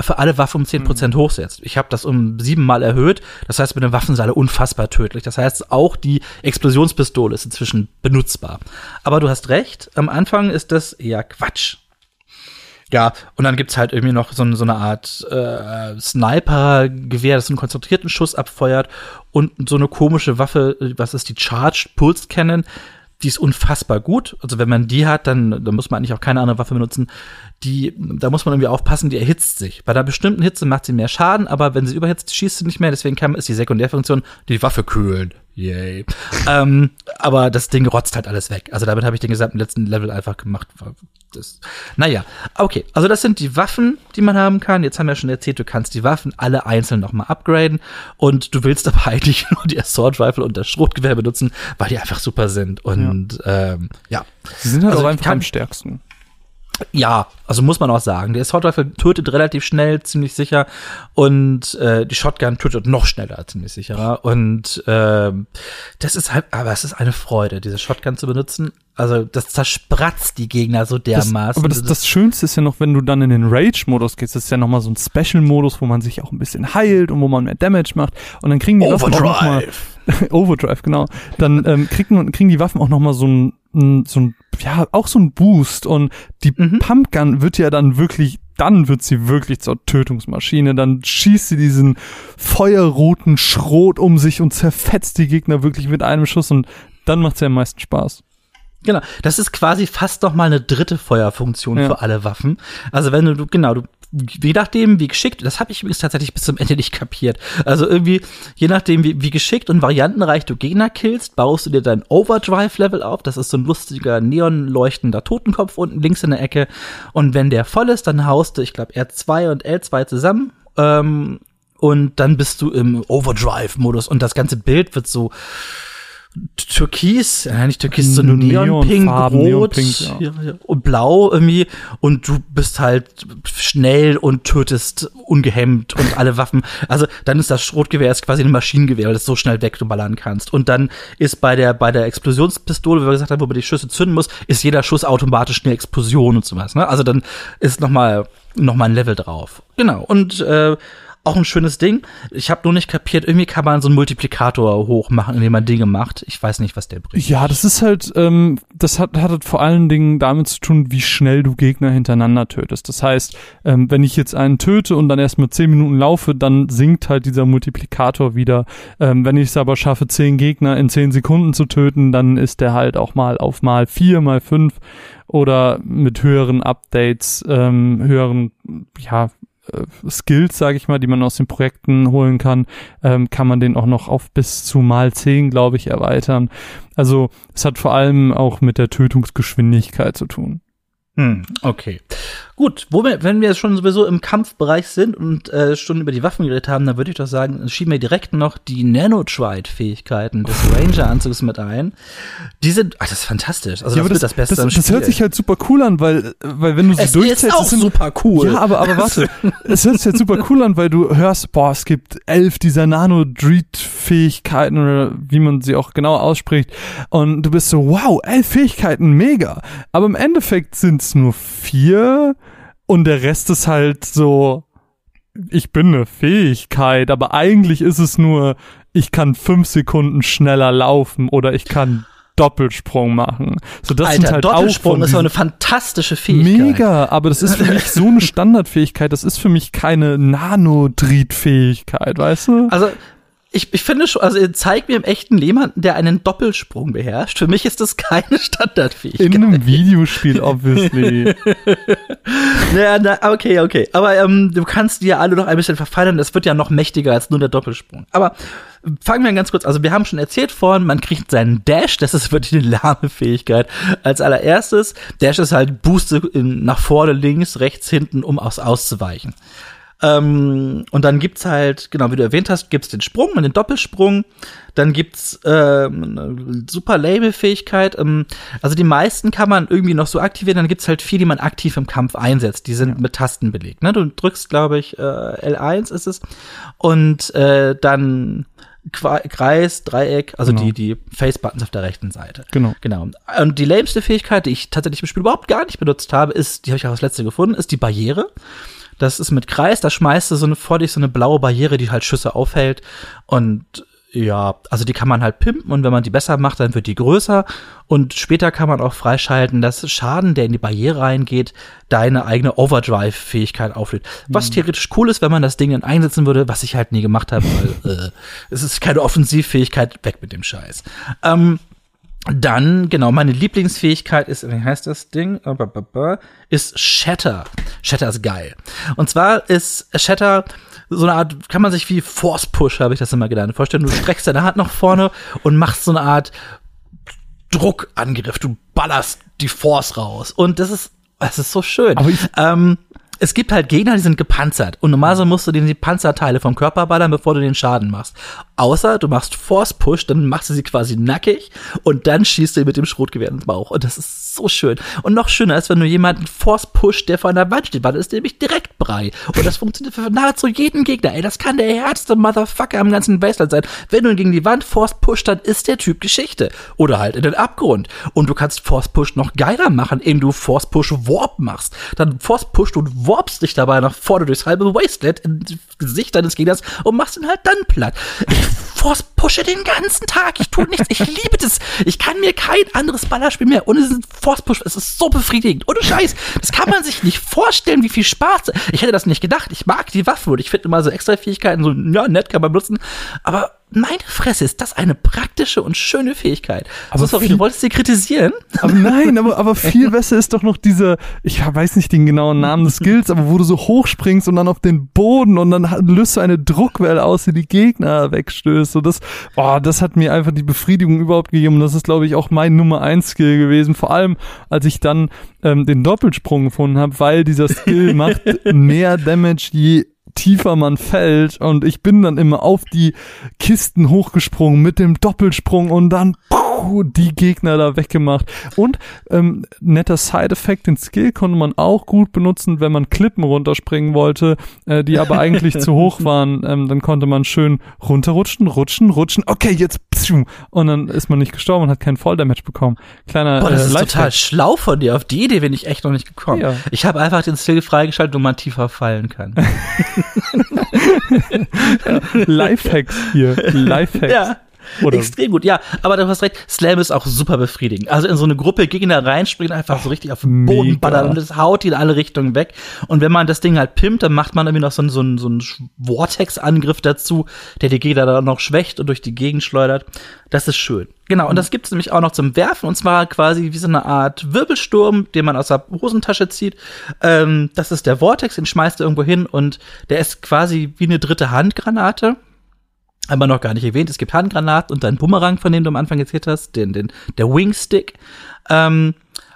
für alle Waffen um 10% mhm. hochsetzt. Ich habe das um siebenmal erhöht. Das heißt, mit den Waffen sind alle unfassbar tödlich. Das heißt, auch die Explosionspistole ist inzwischen benutzbar. Aber du hast recht, am Anfang ist das eher Quatsch. Ja, und dann gibt's halt irgendwie noch so, so eine Art äh, Sniper-Gewehr, das einen konzentrierten Schuss abfeuert und so eine komische Waffe, was ist die Charged Pulse Cannon, die ist unfassbar gut. Also wenn man die hat, dann, dann muss man eigentlich auch keine andere Waffe benutzen. Die, da muss man irgendwie aufpassen, die erhitzt sich. Bei einer bestimmten Hitze macht sie mehr Schaden, aber wenn sie überhitzt, schießt sie nicht mehr. Deswegen kann, ist die Sekundärfunktion die Waffe kühlen. Yay. ähm, aber das Ding rotzt halt alles weg. Also damit habe ich den gesamten letzten Level einfach gemacht. Das, naja, okay. Also das sind die Waffen, die man haben kann. Jetzt haben wir schon erzählt, du kannst die Waffen alle einzeln nochmal upgraden. Und du willst aber <laughs> eigentlich nur die Assault Rifle und das Schrotgewehr benutzen, weil die einfach super sind. Und ja, ähm, ja. Sie sind halt also auch einfach am stärksten. Ja, also muss man auch sagen. Der Assault Rifle tötet relativ schnell, ziemlich sicher. Und äh, die Shotgun tötet noch schneller, ziemlich sicherer. Und äh, das ist halt, aber es ist eine Freude, diese Shotgun zu benutzen. Also das zerspratzt die Gegner so dermaßen. Das, aber das, das Schönste ist ja noch, wenn du dann in den Rage-Modus gehst, das ist ja nochmal so ein Special-Modus, wo man sich auch ein bisschen heilt und wo man mehr Damage macht. Und dann kriegen die Waffen auch noch mal Overdrive, <laughs> genau. Dann ähm, kriegen, kriegen die Waffen auch noch mal so ein, so ein ja, auch so ein Boost und die mhm. Pumpgun wird ja dann wirklich, dann wird sie wirklich zur Tötungsmaschine, dann schießt sie diesen feuerroten Schrot um sich und zerfetzt die Gegner wirklich mit einem Schuss und dann macht sie am meisten Spaß. Genau, das ist quasi fast noch mal eine dritte Feuerfunktion ja. für alle Waffen. Also wenn du, genau, du je nachdem, wie geschickt, das habe ich übrigens tatsächlich bis zum Ende nicht kapiert. Also irgendwie, je nachdem, wie, wie geschickt und variantenreich du Gegner killst, baust du dir dein Overdrive-Level auf. Das ist so ein lustiger, neonleuchtender Totenkopf unten links in der Ecke. Und wenn der voll ist, dann haust du, ich glaube, R2 und L2 zusammen. Ähm, und dann bist du im Overdrive-Modus und das ganze Bild wird so Türkis, ja nicht Türkis, so Neonpink, Rot Neonpink, ja. und Blau irgendwie und du bist halt schnell und tötest ungehemmt und alle Waffen. Also dann ist das Schrotgewehr ist quasi ein Maschinengewehr, weil du es so schnell wegballern kannst. Und dann ist bei der bei der Explosionspistole, wie wir gesagt haben, wo man die Schüsse zünden muss, ist jeder Schuss automatisch eine Explosion und sowas. Ne? Also dann ist noch mal noch mal ein Level drauf. Genau. Und äh, auch ein schönes Ding. Ich habe nur nicht kapiert, irgendwie kann man so einen Multiplikator hochmachen, indem man Dinge macht. Ich weiß nicht, was der bringt. Ja, das ist halt, ähm, das hat, hat vor allen Dingen damit zu tun, wie schnell du Gegner hintereinander tötest. Das heißt, ähm, wenn ich jetzt einen töte und dann erst mit zehn Minuten laufe, dann sinkt halt dieser Multiplikator wieder. Ähm, wenn ich es aber schaffe, zehn Gegner in zehn Sekunden zu töten, dann ist der halt auch mal auf mal vier, mal fünf oder mit höheren Updates, ähm, höheren, ja, Skills, sage ich mal, die man aus den Projekten holen kann, ähm, kann man den auch noch auf bis zu mal 10, glaube ich, erweitern. Also es hat vor allem auch mit der Tötungsgeschwindigkeit zu tun. Hm, okay. Gut, wo wir, wenn wir schon sowieso im Kampfbereich sind und äh, schon über die Waffen geredet haben, dann würde ich doch sagen, schieben wir direkt noch die Nanotride-Fähigkeiten des Ranger-Anzugs mit ein. Die sind, ach, das ist fantastisch. Also ja, das, das, das, das, das hört sich halt super cool an, weil, weil wenn du sie es durchzählst, ist auch sind, super cool. Ja, aber, aber warte, <laughs> es hört sich halt super cool an, weil du hörst, boah, es gibt elf dieser Nano-Dread-Fähigkeiten oder wie man sie auch genau ausspricht und du bist so, wow, elf Fähigkeiten, mega. Aber im Endeffekt sind es nur vier und der Rest ist halt so, ich bin eine Fähigkeit, aber eigentlich ist es nur, ich kann fünf Sekunden schneller laufen oder ich kann Doppelsprung machen. So, das Alter, sind halt Doppelsprung ist so eine fantastische Fähigkeit. Mega, aber das ist für mich so eine <laughs> Standardfähigkeit, das ist für mich keine Nanodried-Fähigkeit, weißt du? Also, ich, ich finde schon, also zeig mir im echten jemanden, der einen Doppelsprung beherrscht. Für mich ist das keine Standardfähigkeit. In einem Videospiel, obviously. <laughs> naja, na, okay, okay. Aber ähm, du kannst die ja alle noch ein bisschen verfeinern. Das wird ja noch mächtiger als nur der Doppelsprung. Aber fangen wir ganz kurz. Also wir haben schon erzählt vorhin, man kriegt seinen Dash. Das ist wirklich eine lahme Fähigkeit. Als allererstes, Dash ist halt Booste in, nach vorne, links, rechts, hinten, um aus, auszuweichen. Ähm, und dann gibt's halt, genau wie du erwähnt hast, gibt's den Sprung und den Doppelsprung. Dann gibt's ähm, eine super Label-Fähigkeit. Ähm, also die meisten kann man irgendwie noch so aktivieren. Dann gibt's halt viele, die man aktiv im Kampf einsetzt. Die sind ja. mit Tasten belegt. Ne? Du drückst, glaube ich, äh, L1 ist es. Und äh, dann Kreis, Dreieck, also genau. die, die Face-Buttons auf der rechten Seite. Genau. Genau. Und die lämste Fähigkeit, die ich tatsächlich im Spiel überhaupt gar nicht benutzt habe, ist, die habe ich auch als letzte gefunden, ist die Barriere. Das ist mit Kreis, da schmeißt du so eine vor dich so eine blaue Barriere, die halt Schüsse aufhält. Und ja, also die kann man halt pimpen und wenn man die besser macht, dann wird die größer. Und später kann man auch freischalten, dass Schaden, der in die Barriere reingeht, deine eigene Overdrive-Fähigkeit auflädt. Was mhm. theoretisch cool ist, wenn man das Ding dann einsetzen würde, was ich halt nie gemacht habe, weil <laughs> äh, es ist keine Offensivfähigkeit, weg mit dem Scheiß. Ähm, dann, genau, meine Lieblingsfähigkeit ist, wie heißt das Ding? Ist Shatter. Shatter ist geil. Und zwar ist Shatter so eine Art, kann man sich wie Force Push, habe ich das immer gelernt, vorstellen. Du streckst deine Hand nach vorne und machst so eine Art Druckangriff. Du ballerst die Force raus. Und das ist, das ist so schön. Ähm, es gibt halt Gegner, die sind gepanzert. Und normalerweise musst du denen die Panzerteile vom Körper ballern, bevor du den Schaden machst. Außer du machst Force Push, dann machst du sie quasi nackig und dann schießt du mit dem Schrotgewehr ins Bauch. Und das ist so schön. Und noch schöner ist, wenn du jemanden Force Push, der vor einer Wand steht, weil das ist nämlich direkt Brei. Und das funktioniert für nahezu jeden Gegner. Ey, das kann der härteste Motherfucker am ganzen Wasteland sein. Wenn du ihn gegen die Wand Force Push, dann ist der Typ Geschichte. Oder halt in den Abgrund. Und du kannst Force Push noch geiler machen, indem du Force Push Warp machst. Dann Force Push und warpst dich dabei nach vorne durchs halbe Wasteland ins Gesicht deines Gegners und machst ihn halt dann platt. Ich Force pushe den ganzen Tag. Ich tue nichts. Ich liebe das. Ich kann mir kein anderes Ballerspiel mehr ohne diesen Force Push. Es ist so befriedigend. Ohne Scheiß. Das kann man sich nicht vorstellen, wie viel Spaß. Ich hätte das nicht gedacht. Ich mag die Waffe und ich finde immer so extra Fähigkeiten so, ja, nett kann man benutzen. Aber meine Fresse, ist das eine praktische und schöne Fähigkeit. Aber so, sorry, viel- du wolltest sie kritisieren? Aber nein, aber, aber <laughs> viel besser ist doch noch diese, ich weiß nicht den genauen Namen des Skills, aber wo du so hochspringst und dann auf den Boden und dann löst du eine Druckwelle aus, die die Gegner wegstößt. So das, oh, das hat mir einfach die Befriedigung überhaupt gegeben. Und das ist, glaube ich, auch mein Nummer eins Skill gewesen. Vor allem, als ich dann ähm, den Doppelsprung gefunden habe, weil dieser Skill <laughs> macht mehr Damage, je tiefer man fällt. Und ich bin dann immer auf die Kisten hochgesprungen mit dem Doppelsprung und dann puh, die Gegner da weggemacht. Und ähm, netter Side-Effekt, den Skill konnte man auch gut benutzen, wenn man Klippen runterspringen wollte, äh, die aber eigentlich <laughs> zu hoch waren. Ähm, dann konnte man schön runterrutschen, rutschen, rutschen. Okay, jetzt und dann ist man nicht gestorben und hat keinen Volldamage bekommen. Kleiner Boah, das äh, ist Lifehack. total schlau von dir. Auf die Idee bin ich echt noch nicht gekommen. Ja. Ich habe einfach den Skill freigeschaltet, wo man tiefer fallen kann. <laughs> Lifehacks hier. <laughs> Lifehacks. ja. Oder- Extrem gut, ja. Aber du hast recht, Slam ist auch super befriedigend. Also in so eine Gruppe Gegner reinspringen, einfach so richtig auf den Boden mega. ballern und das haut die in alle Richtungen weg. Und wenn man das Ding halt pimpt, dann macht man irgendwie noch so einen, so einen, so einen Vortex-Angriff dazu, der die Gegner dann noch schwächt und durch die Gegend schleudert. Das ist schön. Genau, und das gibt's nämlich auch noch zum Werfen, und zwar quasi wie so eine Art Wirbelsturm, den man aus der Hosentasche zieht. Ähm, das ist der Vortex, den schmeißt du irgendwo hin und der ist quasi wie eine dritte Handgranate haben wir noch gar nicht erwähnt. Es gibt Handgranaten und deinen Bumerang, von dem du am Anfang erzählt hast, den, den, der Wingstick. Ähm,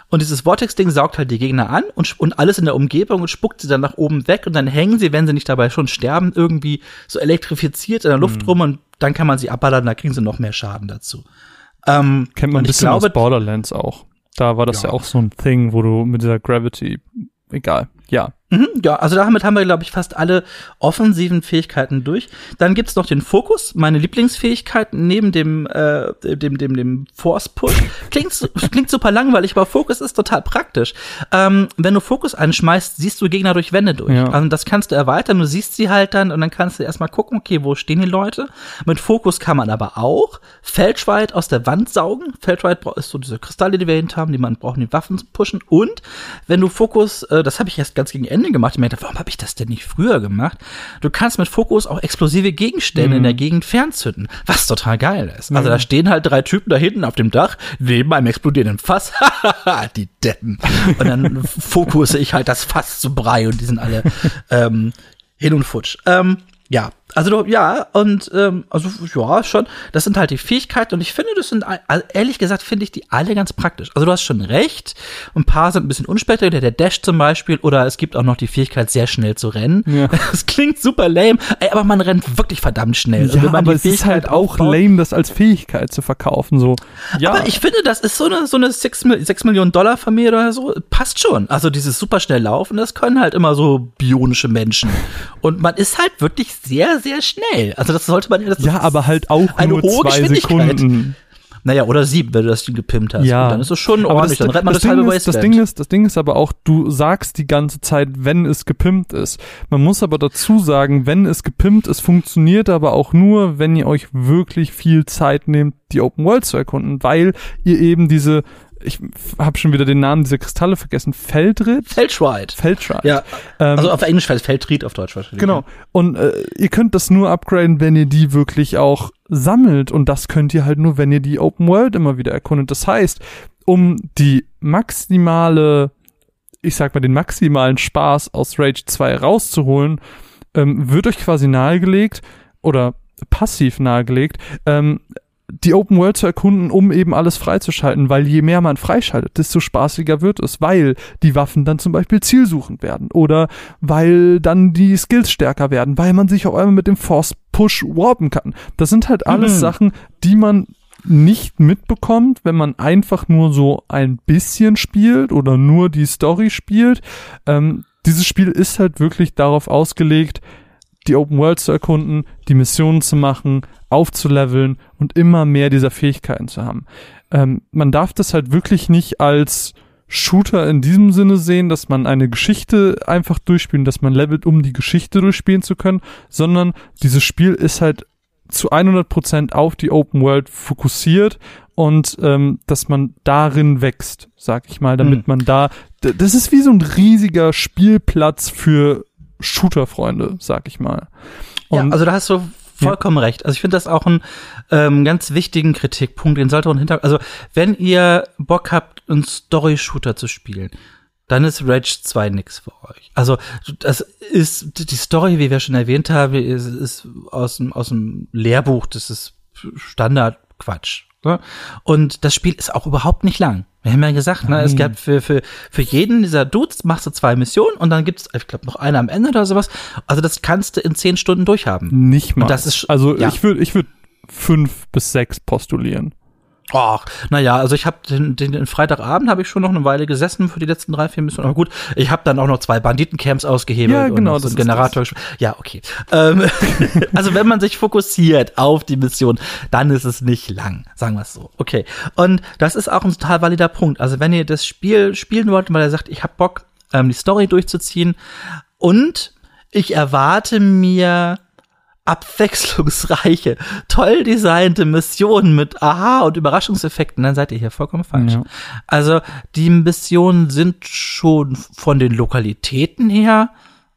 und dieses Vortex-Ding saugt halt die Gegner an und, und alles in der Umgebung und spuckt sie dann nach oben weg und dann hängen sie, wenn sie nicht dabei schon sterben, irgendwie so elektrifiziert in der Mhm. Luft rum und dann kann man sie abballern, da kriegen sie noch mehr Schaden dazu. Ähm, Kennt man ein bisschen glaube, aus Borderlands auch. Da war das ja. Ja. auch so ein Thing, wo du mit dieser Gravity, egal, ja. Mhm, ja, also damit haben wir, glaube ich, fast alle offensiven Fähigkeiten durch. Dann gibt's noch den Fokus, meine Lieblingsfähigkeit neben dem, äh, dem, dem, dem Force Push. Klingt, <laughs> klingt super langweilig, aber Fokus ist total praktisch. Ähm, wenn du Fokus anschmeißt, siehst du Gegner durch Wände durch. Ja. Also das kannst du erweitern, du siehst sie halt dann und dann kannst du erstmal gucken, okay, wo stehen die Leute. Mit Fokus kann man aber auch Feldschweit aus der Wand saugen. Feldschweit ist so diese Kristalle, die wir hinten haben, die man braucht, um die Waffen zu pushen. Und wenn du Fokus, äh, das habe ich erst ganz gegen Ende gemacht, ich meinte, warum habe ich das denn nicht früher gemacht? Du kannst mit Fokus auch explosive Gegenstände in der Gegend fernzünden, was total geil ist. Also da stehen halt drei Typen da hinten auf dem Dach, neben einem explodierenden Fass. <laughs> die Deppen. Und dann fokuse ich halt das Fass zu Brei und die sind alle <laughs> ähm, hin und futsch. Ähm, ja, also du, ja, und ähm, also ja, schon, das sind halt die Fähigkeiten und ich finde, das sind, also ehrlich gesagt, finde ich die alle ganz praktisch. Also du hast schon recht, ein paar sind ein bisschen unspektakulär, der Dash zum Beispiel, oder es gibt auch noch die Fähigkeit, sehr schnell zu rennen. Ja. <laughs> Das klingt super lame, ey, aber man rennt wirklich verdammt schnell. Und Ja, man aber es ist halt auch aufbaut- lame, das als Fähigkeit zu verkaufen, so. Ja, aber ich finde, das ist so eine, so eine 6, Mil- 6 Millionen Dollar Familie oder so. Passt schon. Also dieses super schnell laufen, das können halt immer so bionische Menschen. Und man ist halt wirklich sehr, sehr schnell. Also das sollte man, ja, ist aber halt auch eine nur hohe zwei. Sekunden. Naja, oder sieben, wenn du das Ding gepimpt hast. Ja, Und dann ist es schon Aber ordentlich. das, dann rennt man das, das, halbe Ding ist, das. Ding ist, das Ding ist aber auch, du sagst die ganze Zeit, wenn es gepimpt ist. Man muss aber dazu sagen, wenn es gepimpt ist, funktioniert aber auch nur, wenn ihr euch wirklich viel Zeit nehmt, die Open World zu erkunden, weil ihr eben diese, ich habe schon wieder den Namen dieser Kristalle vergessen, Feldrit? Feldschweit. Feldschreit. Ja, Ähm, also auf Englisch heißt Feldtried, auf Deutsch wahrscheinlich. Genau. Und äh, ihr könnt das nur upgraden, wenn ihr die wirklich auch sammelt. Und das könnt ihr halt nur, wenn ihr die Open World immer wieder erkundet. Das heißt, um die maximale, ich sag mal, den maximalen Spaß aus Rage 2 rauszuholen, ähm, wird euch quasi nahegelegt oder passiv nahegelegt, ähm, die Open World zu erkunden, um eben alles freizuschalten, weil je mehr man freischaltet, desto spaßiger wird es, weil die Waffen dann zum Beispiel zielsuchend werden oder weil dann die Skills stärker werden, weil man sich auf einmal mit dem Force Push warpen kann. Das sind halt alles Mhm. Sachen, die man nicht mitbekommt, wenn man einfach nur so ein bisschen spielt oder nur die Story spielt. Ähm, dieses Spiel ist halt wirklich darauf ausgelegt, die Open World zu erkunden, die Missionen zu machen, aufzuleveln und immer mehr dieser Fähigkeiten zu haben. Ähm, man darf das halt wirklich nicht als Shooter in diesem Sinne sehen, dass man eine Geschichte einfach durchspielen, dass man levelt, um die Geschichte durchspielen zu können, sondern dieses Spiel ist halt zu 100% auf die Open World fokussiert und ähm, dass man darin wächst, sag ich mal, damit Mhm. man da, das ist wie so ein riesiger Spielplatz für Shooter-Freunde, sag ich mal. Ja, Und also da hast du vollkommen ja. recht. Also ich finde das auch einen ähm, ganz wichtigen Kritikpunkt, den sollte man hinter. Also wenn ihr Bock habt, einen Story-Shooter zu spielen, dann ist Rage 2 nix für euch. Also das ist die Story, wie wir schon erwähnt haben, ist, ist aus dem aus dem Lehrbuch, das ist Standard Quatsch. Ne? Und das Spiel ist auch überhaupt nicht lang. Wir haben ja gesagt, ne, es gab für, für, für jeden dieser Dudes machst du zwei Missionen und dann gibt's, ich glaube, noch eine am Ende oder sowas. Also das kannst du in zehn Stunden durchhaben. Nicht mal. Und das ist, also ja. ich würde ich würd fünf bis sechs postulieren. Ach, naja, also ich habe den, den, den Freitagabend habe ich schon noch eine Weile gesessen für die letzten drei, vier Missionen. Aber gut, ich habe dann auch noch zwei Banditencamps ausgehebelt ja, genau, und so einen Generator. Ja, okay. Ähm, <laughs> also wenn man sich fokussiert auf die Mission, dann ist es nicht lang, sagen wir es so. Okay. Und das ist auch ein total valider Punkt. Also wenn ihr das Spiel spielen wollt, weil er sagt, ich habe Bock, ähm, die Story durchzuziehen und ich erwarte mir abwechslungsreiche, toll designte Missionen mit Aha und Überraschungseffekten, dann seid ihr hier vollkommen falsch. Ja. Also die Missionen sind schon von den Lokalitäten her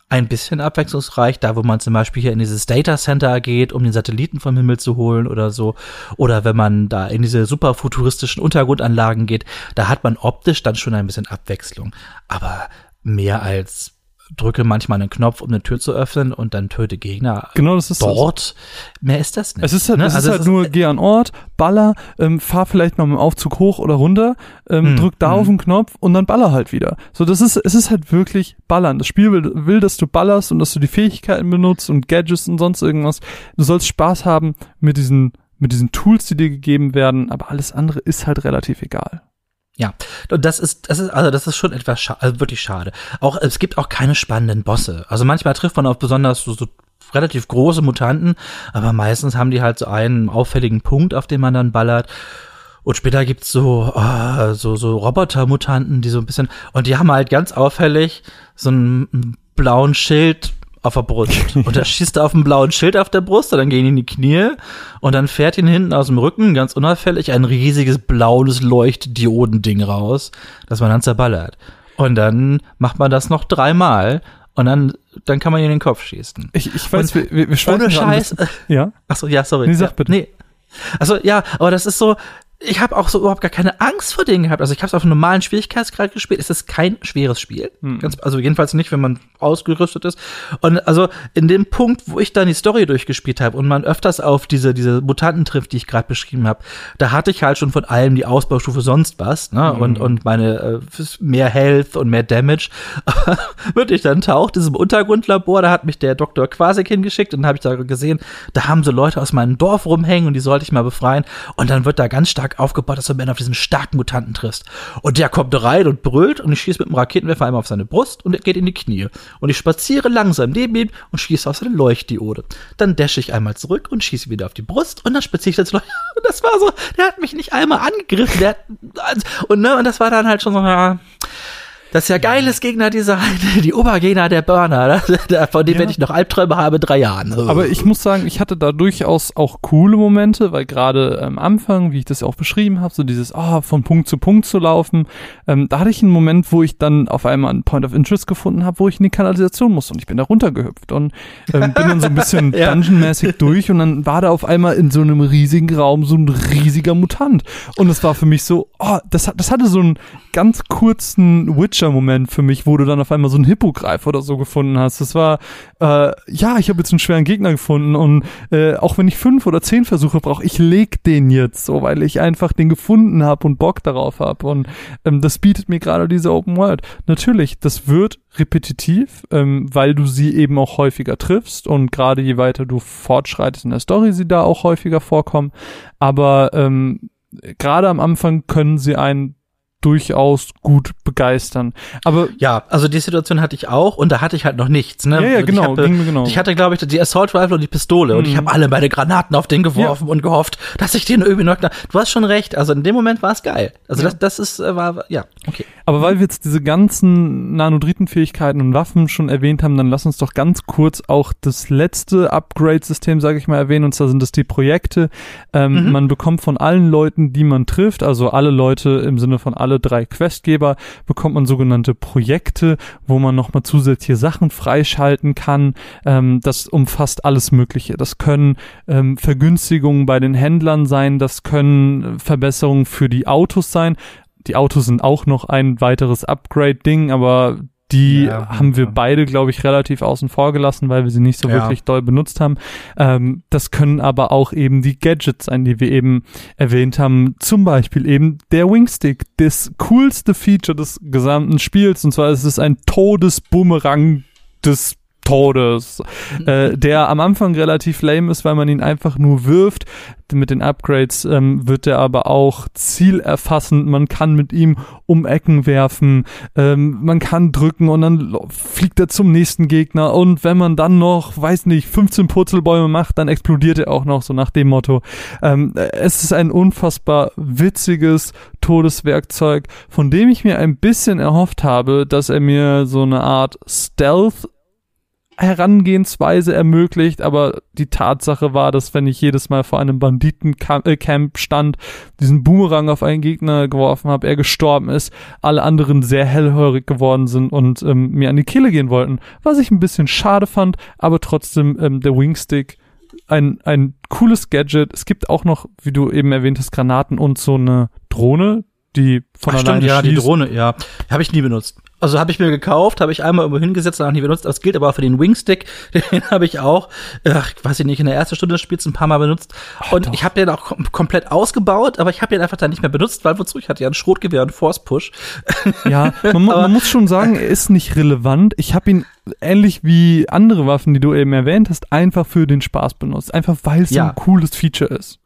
ein bisschen abwechslungsreich, da wo man zum Beispiel hier in dieses Data Center geht, um den Satelliten vom Himmel zu holen oder so, oder wenn man da in diese super futuristischen Untergrundanlagen geht, da hat man optisch dann schon ein bisschen Abwechslung. Aber mehr als drücke manchmal einen Knopf, um eine Tür zu öffnen und dann töte Gegner. Genau, das ist dort. Das. Mehr ist das nicht. Es ist halt, ne? es also ist halt es nur, ist, geh an Ort, baller, ähm, fahr vielleicht mal mit dem Aufzug hoch oder runter, ähm, mm, drück da mm. auf den Knopf und dann baller halt wieder. So, das ist, es ist halt wirklich ballern. Das Spiel will, will, dass du ballerst und dass du die Fähigkeiten benutzt und Gadgets und sonst irgendwas. Du sollst Spaß haben mit diesen, mit diesen Tools, die dir gegeben werden, aber alles andere ist halt relativ egal. Ja, und das ist, das ist, also das ist schon etwas scha also wirklich schade. Auch es gibt auch keine spannenden Bosse. Also manchmal trifft man auf besonders so, so relativ große Mutanten, aber meistens haben die halt so einen auffälligen Punkt, auf den man dann ballert. Und später gibt's so, oh, so, so Roboter-Mutanten, die so ein bisschen, und die haben halt ganz auffällig so einen blauen Schild auf der Brust. <laughs> Und er schießt auf ein blauen Schild auf der Brust, und dann gehen ihn in die Knie und dann fährt ihn hinten aus dem Rücken, ganz unauffällig, ein riesiges blaues Leuchtdiodending raus, das man dann zerballert. Und dann macht man das noch dreimal und dann, dann kann man ihn in den Kopf schießen. Ich, ich weiß, und wir, wir Ohne Scheiß. Ja? Achso, ja, sorry. Nee, sag bitte. Nee. Also ja, aber das ist so, ich habe auch so überhaupt gar keine Angst vor denen gehabt. Also ich habe es auf einem normalen Schwierigkeitsgrad gespielt. Es ist kein schweres Spiel. Mhm. Ganz, also jedenfalls nicht, wenn man ausgerüstet ist. Und also in dem Punkt, wo ich dann die Story durchgespielt habe und man öfters auf diese, diese Mutanten trifft, die ich gerade beschrieben habe, da hatte ich halt schon von allem die Ausbaustufe sonst was, ne? Mhm. Und, und meine äh, mehr Health und mehr Damage. <laughs> Wirklich, dann taucht diesem Untergrundlabor, da hat mich der Dr. Quasik hingeschickt und dann habe ich da gesehen, da haben so Leute aus meinem Dorf rumhängen und die sollte ich mal befreien. Und dann wird da ganz stark aufgebaut, dass du am auf diesen starken Mutanten triffst. Und der kommt rein und brüllt und ich schieße mit dem Raketenwerfer einmal auf seine Brust und er geht in die Knie. Und ich spaziere langsam neben ihm und schieße auf seine Leuchtdiode. Dann dashe ich einmal zurück und schieße wieder auf die Brust und dann spaziere ich jetzt <laughs> Und das war so, der hat mich nicht einmal angegriffen. Der hat, und, ne, und das war dann halt schon so, ja, das ist ja geiles Gegnerdesign, <laughs> die Obergegner der Burner, <laughs> von denen ja. wenn ich noch Albträume habe, drei Jahren. Aber ich muss sagen, ich hatte da durchaus auch coole Momente, weil gerade am Anfang, wie ich das auch beschrieben habe, so dieses, ah, oh, von Punkt zu Punkt zu laufen, ähm, da hatte ich einen Moment, wo ich dann auf einmal einen Point of Interest gefunden habe, wo ich in die Kanalisation musste und ich bin da runtergehüpft und ähm, bin dann so ein bisschen <laughs> dungeonmäßig durch und dann war da auf einmal in so einem riesigen Raum so ein riesiger Mutant. Und es war für mich so, oh, das, das hatte so einen ganz kurzen Witcher Witcher-Moment für mich, wo du dann auf einmal so einen Hippogreif oder so gefunden hast. Das war, äh, ja, ich habe jetzt einen schweren Gegner gefunden und äh, auch wenn ich fünf oder zehn Versuche brauche, ich leg den jetzt so, weil ich einfach den gefunden habe und Bock darauf habe. Und ähm, das bietet mir gerade diese Open World. Natürlich, das wird repetitiv, ähm, weil du sie eben auch häufiger triffst und gerade je weiter du fortschreitest in der Story, sie da auch häufiger vorkommen. Aber ähm, gerade am Anfang können sie einen durchaus gut begeistern. Aber ja, also die Situation hatte ich auch und da hatte ich halt noch nichts. Ne? Ja, ja, genau, ich, habe, genau. ich hatte, glaube ich, die Assault Rifle und die Pistole mhm. und ich mhm. habe alle meine Granaten auf den geworfen ja. und gehofft, dass ich den irgendwie noch. Du hast schon recht. Also in dem Moment war es geil. Also ja. das, das ist äh, war ja okay. Aber weil wir jetzt diese ganzen Nanodritenfähigkeiten und Waffen schon erwähnt haben, dann lass uns doch ganz kurz auch das letzte Upgrade-System, sage ich mal, erwähnen. Und zwar sind das die Projekte. Ähm, mhm. Man bekommt von allen Leuten, die man trifft, also alle Leute im Sinne von alle alle drei Questgeber bekommt man sogenannte Projekte, wo man nochmal zusätzliche Sachen freischalten kann. Ähm, das umfasst alles Mögliche. Das können ähm, Vergünstigungen bei den Händlern sein, das können Verbesserungen für die Autos sein. Die Autos sind auch noch ein weiteres Upgrade-Ding, aber die ja, haben wir beide, glaube ich, relativ außen vor gelassen, weil wir sie nicht so ja. wirklich doll benutzt haben. Ähm, das können aber auch eben die Gadgets sein, die wir eben erwähnt haben. Zum Beispiel eben der Wingstick, das coolste Feature des gesamten Spiels. Und zwar ist es ein Todesbumerang des Todes, äh, der am Anfang relativ lame ist, weil man ihn einfach nur wirft. Mit den Upgrades ähm, wird er aber auch zielerfassend. Man kann mit ihm um Ecken werfen, ähm, man kann drücken und dann fliegt er zum nächsten Gegner. Und wenn man dann noch, weiß nicht, 15 Purzelbäume macht, dann explodiert er auch noch, so nach dem Motto. Ähm, es ist ein unfassbar witziges Todeswerkzeug, von dem ich mir ein bisschen erhofft habe, dass er mir so eine Art Stealth Herangehensweise ermöglicht, aber die Tatsache war, dass wenn ich jedes Mal vor einem Banditencamp äh, stand, diesen Boomerang auf einen Gegner geworfen habe, er gestorben ist, alle anderen sehr hellhörig geworden sind und ähm, mir an die Kehle gehen wollten, was ich ein bisschen schade fand, aber trotzdem ähm, der Wingstick ein, ein cooles Gadget. Es gibt auch noch, wie du eben erwähnt hast, Granaten und so eine Drohne, die von Ach, alleine stimmt, ja, schießt. die Drohne, ja. Habe ich nie benutzt. Also habe ich mir gekauft, habe ich einmal irgendwo hingesetzt, und auch nie benutzt. Das gilt aber auch für den Wingstick. <laughs> Den habe ich auch, ach, weiß ich nicht, in der ersten Stunde des Spiels ein paar Mal benutzt. Ach, und doch. ich habe den auch kom komplett ausgebaut, aber ich habe den einfach dann nicht mehr benutzt, weil wozu? Ich hatte ja ein Schrotgewehr und Force Push. <laughs> Ja, man, man muss schon sagen, er ist nicht relevant. Ich habe ihn ähnlich wie andere Waffen, die du eben erwähnt hast, einfach für den Spaß benutzt. Einfach weil es ja. ein cooles Feature ist.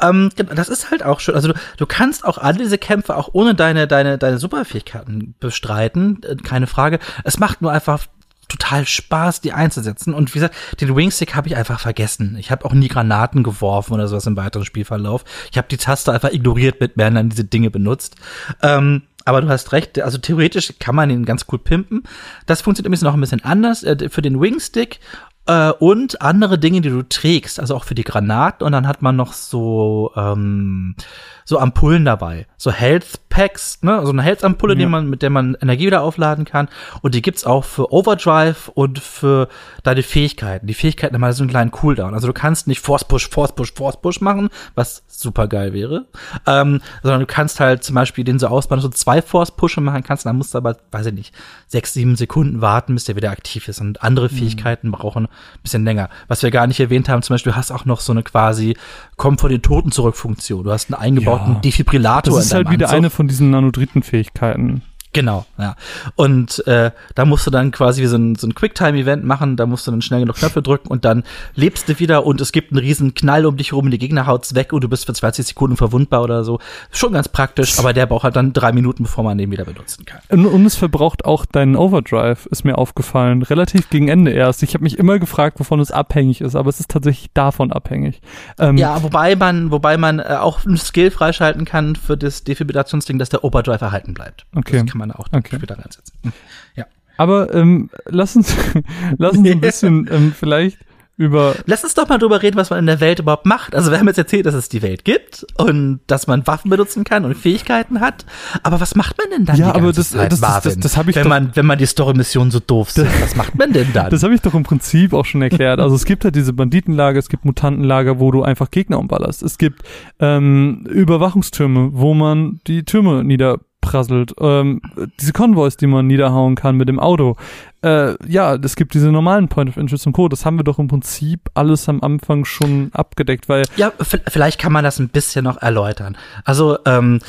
Ähm, das ist halt auch schön. Also du, du kannst auch alle diese Kämpfe auch ohne deine, deine, deine Superfähigkeiten bestreiten, äh, keine Frage. Es macht nur einfach total Spaß, die einzusetzen. Und wie gesagt, den Wingstick habe ich einfach vergessen. Ich habe auch nie Granaten geworfen oder sowas im weiteren Spielverlauf. Ich habe die Taste einfach ignoriert mit mehr dann diese Dinge benutzt. Ähm, aber du hast recht, also theoretisch kann man ihn ganz cool pimpen. Das funktioniert übrigens noch ein bisschen anders. Äh, für den Wingstick äh, und andere Dinge, die du trägst, also auch für die Granaten. Und dann hat man noch so, ähm, so Ampullen dabei. So Health Packs, ne? So eine Health-Ampulle, ja. man, mit der man Energie wieder aufladen kann. Und die gibt's auch für Overdrive und für deine Fähigkeiten. Die Fähigkeiten haben halt so einen kleinen Cooldown. Also du kannst nicht Force Push, Force Push, Force Push machen, was super geil wäre. Ähm, sondern du kannst halt zum Beispiel den so ausbauen, dass du zwei Force Pushes machen kannst. Dann musst du aber, weiß ich nicht, sechs, sieben Sekunden warten, bis der wieder aktiv ist. Und andere mhm. Fähigkeiten brauchen ein bisschen länger. Was wir gar nicht erwähnt haben, zum Beispiel, du hast auch noch so eine quasi Komm von den Toten zurück Funktion. Du hast einen eingebauten ja. Defibrillator. Das ist halt wieder Anzug. eine von diesen Nanodritenfähigkeiten. Genau, ja. Und äh, da musst du dann quasi wie so ein, so ein Quicktime-Event machen, da musst du dann schnell genug Knöpfe drücken und dann lebst du wieder und es gibt einen riesen Knall um dich herum, die Gegner haut's weg und du bist für 20 Sekunden verwundbar oder so. Schon ganz praktisch, aber der braucht halt dann drei Minuten, bevor man den wieder benutzen kann. Und, und es verbraucht auch deinen Overdrive, ist mir aufgefallen. Relativ gegen Ende erst. Ich habe mich immer gefragt, wovon es abhängig ist, aber es ist tatsächlich davon abhängig. Ähm, ja, wobei man, wobei man äh, auch ein Skill freischalten kann für das Defibrillationsding, dass der Overdrive erhalten bleibt. Okay man auch okay. später reinsetzen. Hm. Ja. Aber ähm, lass uns, <laughs> lass uns ein <laughs> bisschen ähm, vielleicht über. Lass uns doch mal drüber reden, was man in der Welt überhaupt macht. Also wir haben jetzt erzählt, dass es die Welt gibt und dass man Waffen benutzen kann und Fähigkeiten hat. Aber was macht man denn dann? Ja, aber das, Zeit, das, das, das, das habe ich wenn doch, man wenn man die Story-Mission so doof sind. was macht man denn dann? <laughs> Das habe ich doch im Prinzip auch schon erklärt. Also es gibt halt diese Banditenlager, es gibt Mutantenlager, wo du einfach Gegner umballerst. Es gibt ähm, Überwachungstürme, wo man die Türme nieder prasselt, ähm, diese Konvois, die man niederhauen kann mit dem Auto. Äh, ja, es gibt diese normalen Point of Interest und Co. Das haben wir doch im Prinzip alles am Anfang schon abgedeckt, weil ja, vielleicht kann man das ein bisschen noch erläutern. Also ähm,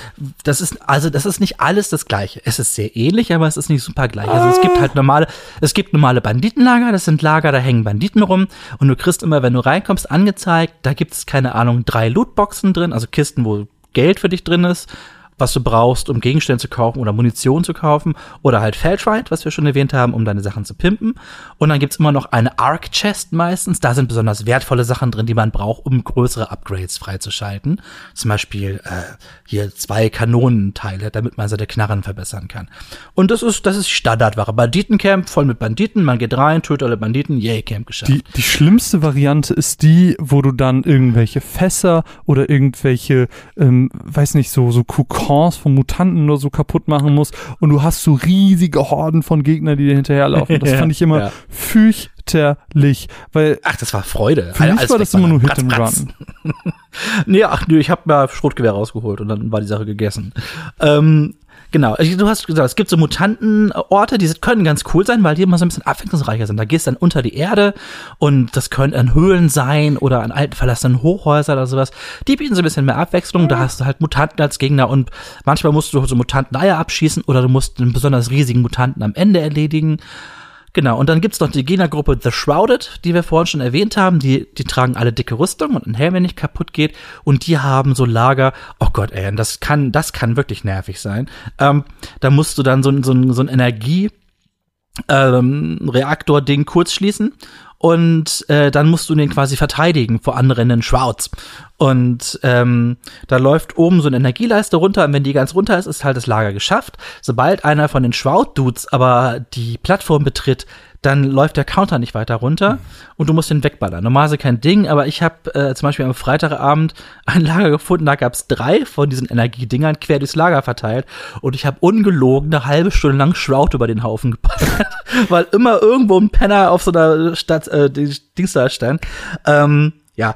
das ist also das ist nicht alles das Gleiche. Es ist sehr ähnlich, aber es ist nicht super gleich. Also es gibt halt normale, es gibt normale Banditenlager. Das sind Lager, da hängen Banditen rum und du kriegst immer, wenn du reinkommst, angezeigt. Da gibt es keine Ahnung drei Lootboxen drin, also Kisten, wo Geld für dich drin ist was du brauchst, um Gegenstände zu kaufen oder Munition zu kaufen oder halt Feldride, was wir schon erwähnt haben, um deine Sachen zu pimpen. Und dann gibt's immer noch eine Arc Chest meistens. Da sind besonders wertvolle Sachen drin, die man braucht, um größere Upgrades freizuschalten. Zum Beispiel äh, hier zwei Kanonenteile, damit man seine Knarren verbessern kann. Und das ist das ist Standardware. Banditencamp voll mit Banditen. Man geht rein, tötet alle Banditen. Yay, Camp geschafft. Die, die schlimmste Variante ist die, wo du dann irgendwelche Fässer oder irgendwelche, ähm, weiß nicht so so Kukon Cons von Mutanten oder so kaputt machen musst und du hast so riesige Horden von Gegnern, die dir hinterherlaufen. Das <laughs> fand ich immer Ja. fürchterlich, weil Ach, das war Freude. für mich war das immer nur Hit and. Run. <laughs> Nee, ach nö, ich habe mal Schrotgewehr rausgeholt und dann war die Sache gegessen. Ähm, genau, du hast gesagt, es gibt so Mutantenorte, die können ganz cool sein, weil die immer so ein bisschen abwechslungsreicher sind. Da gehst du dann unter die Erde und das können an Höhlen sein oder an alten verlassenen Hochhäusern oder sowas. Die bieten so ein bisschen mehr Abwechslung. Da hast du halt Mutanten als Gegner und manchmal musst du so Mutanten-Eier abschießen oder du musst einen besonders riesigen Mutanten am Ende erledigen. Genau, und dann gibt's noch die Gegnergruppe The Shrouded, die wir vorhin schon erwähnt haben. Die, die tragen alle dicke Rüstung und ein Helm, der nicht kaputt geht. Und die haben so Lager. Oh Gott, ey, das kann, das kann wirklich nervig sein. Ähm, da musst du dann so, ein- so, so ein Energie, ähm, Reaktor-Ding kurz schließen und äh, dann musst du den quasi verteidigen vor anrennenden Shrouds. Und ähm, da läuft oben so eine Energieleiste runter und wenn die ganz runter ist, ist halt das Lager geschafft. Sobald einer von den Shroud-Dudes aber die Plattform betritt, dann läuft der Counter nicht weiter runter und du musst den wegballern. Normalerweise kein Ding, aber ich habe äh, zum Beispiel am Freitagabend <laughs> ein Lager gefunden, da gab's drei von diesen Energiedingern quer durchs Lager verteilt und ich habe ungelogen eine halbe Stunde lang Shroud über den Haufen <laughs> geballert, weil immer irgendwo ein Penner auf so einer Stadt, äh, Dings da stand. Ähm, ja,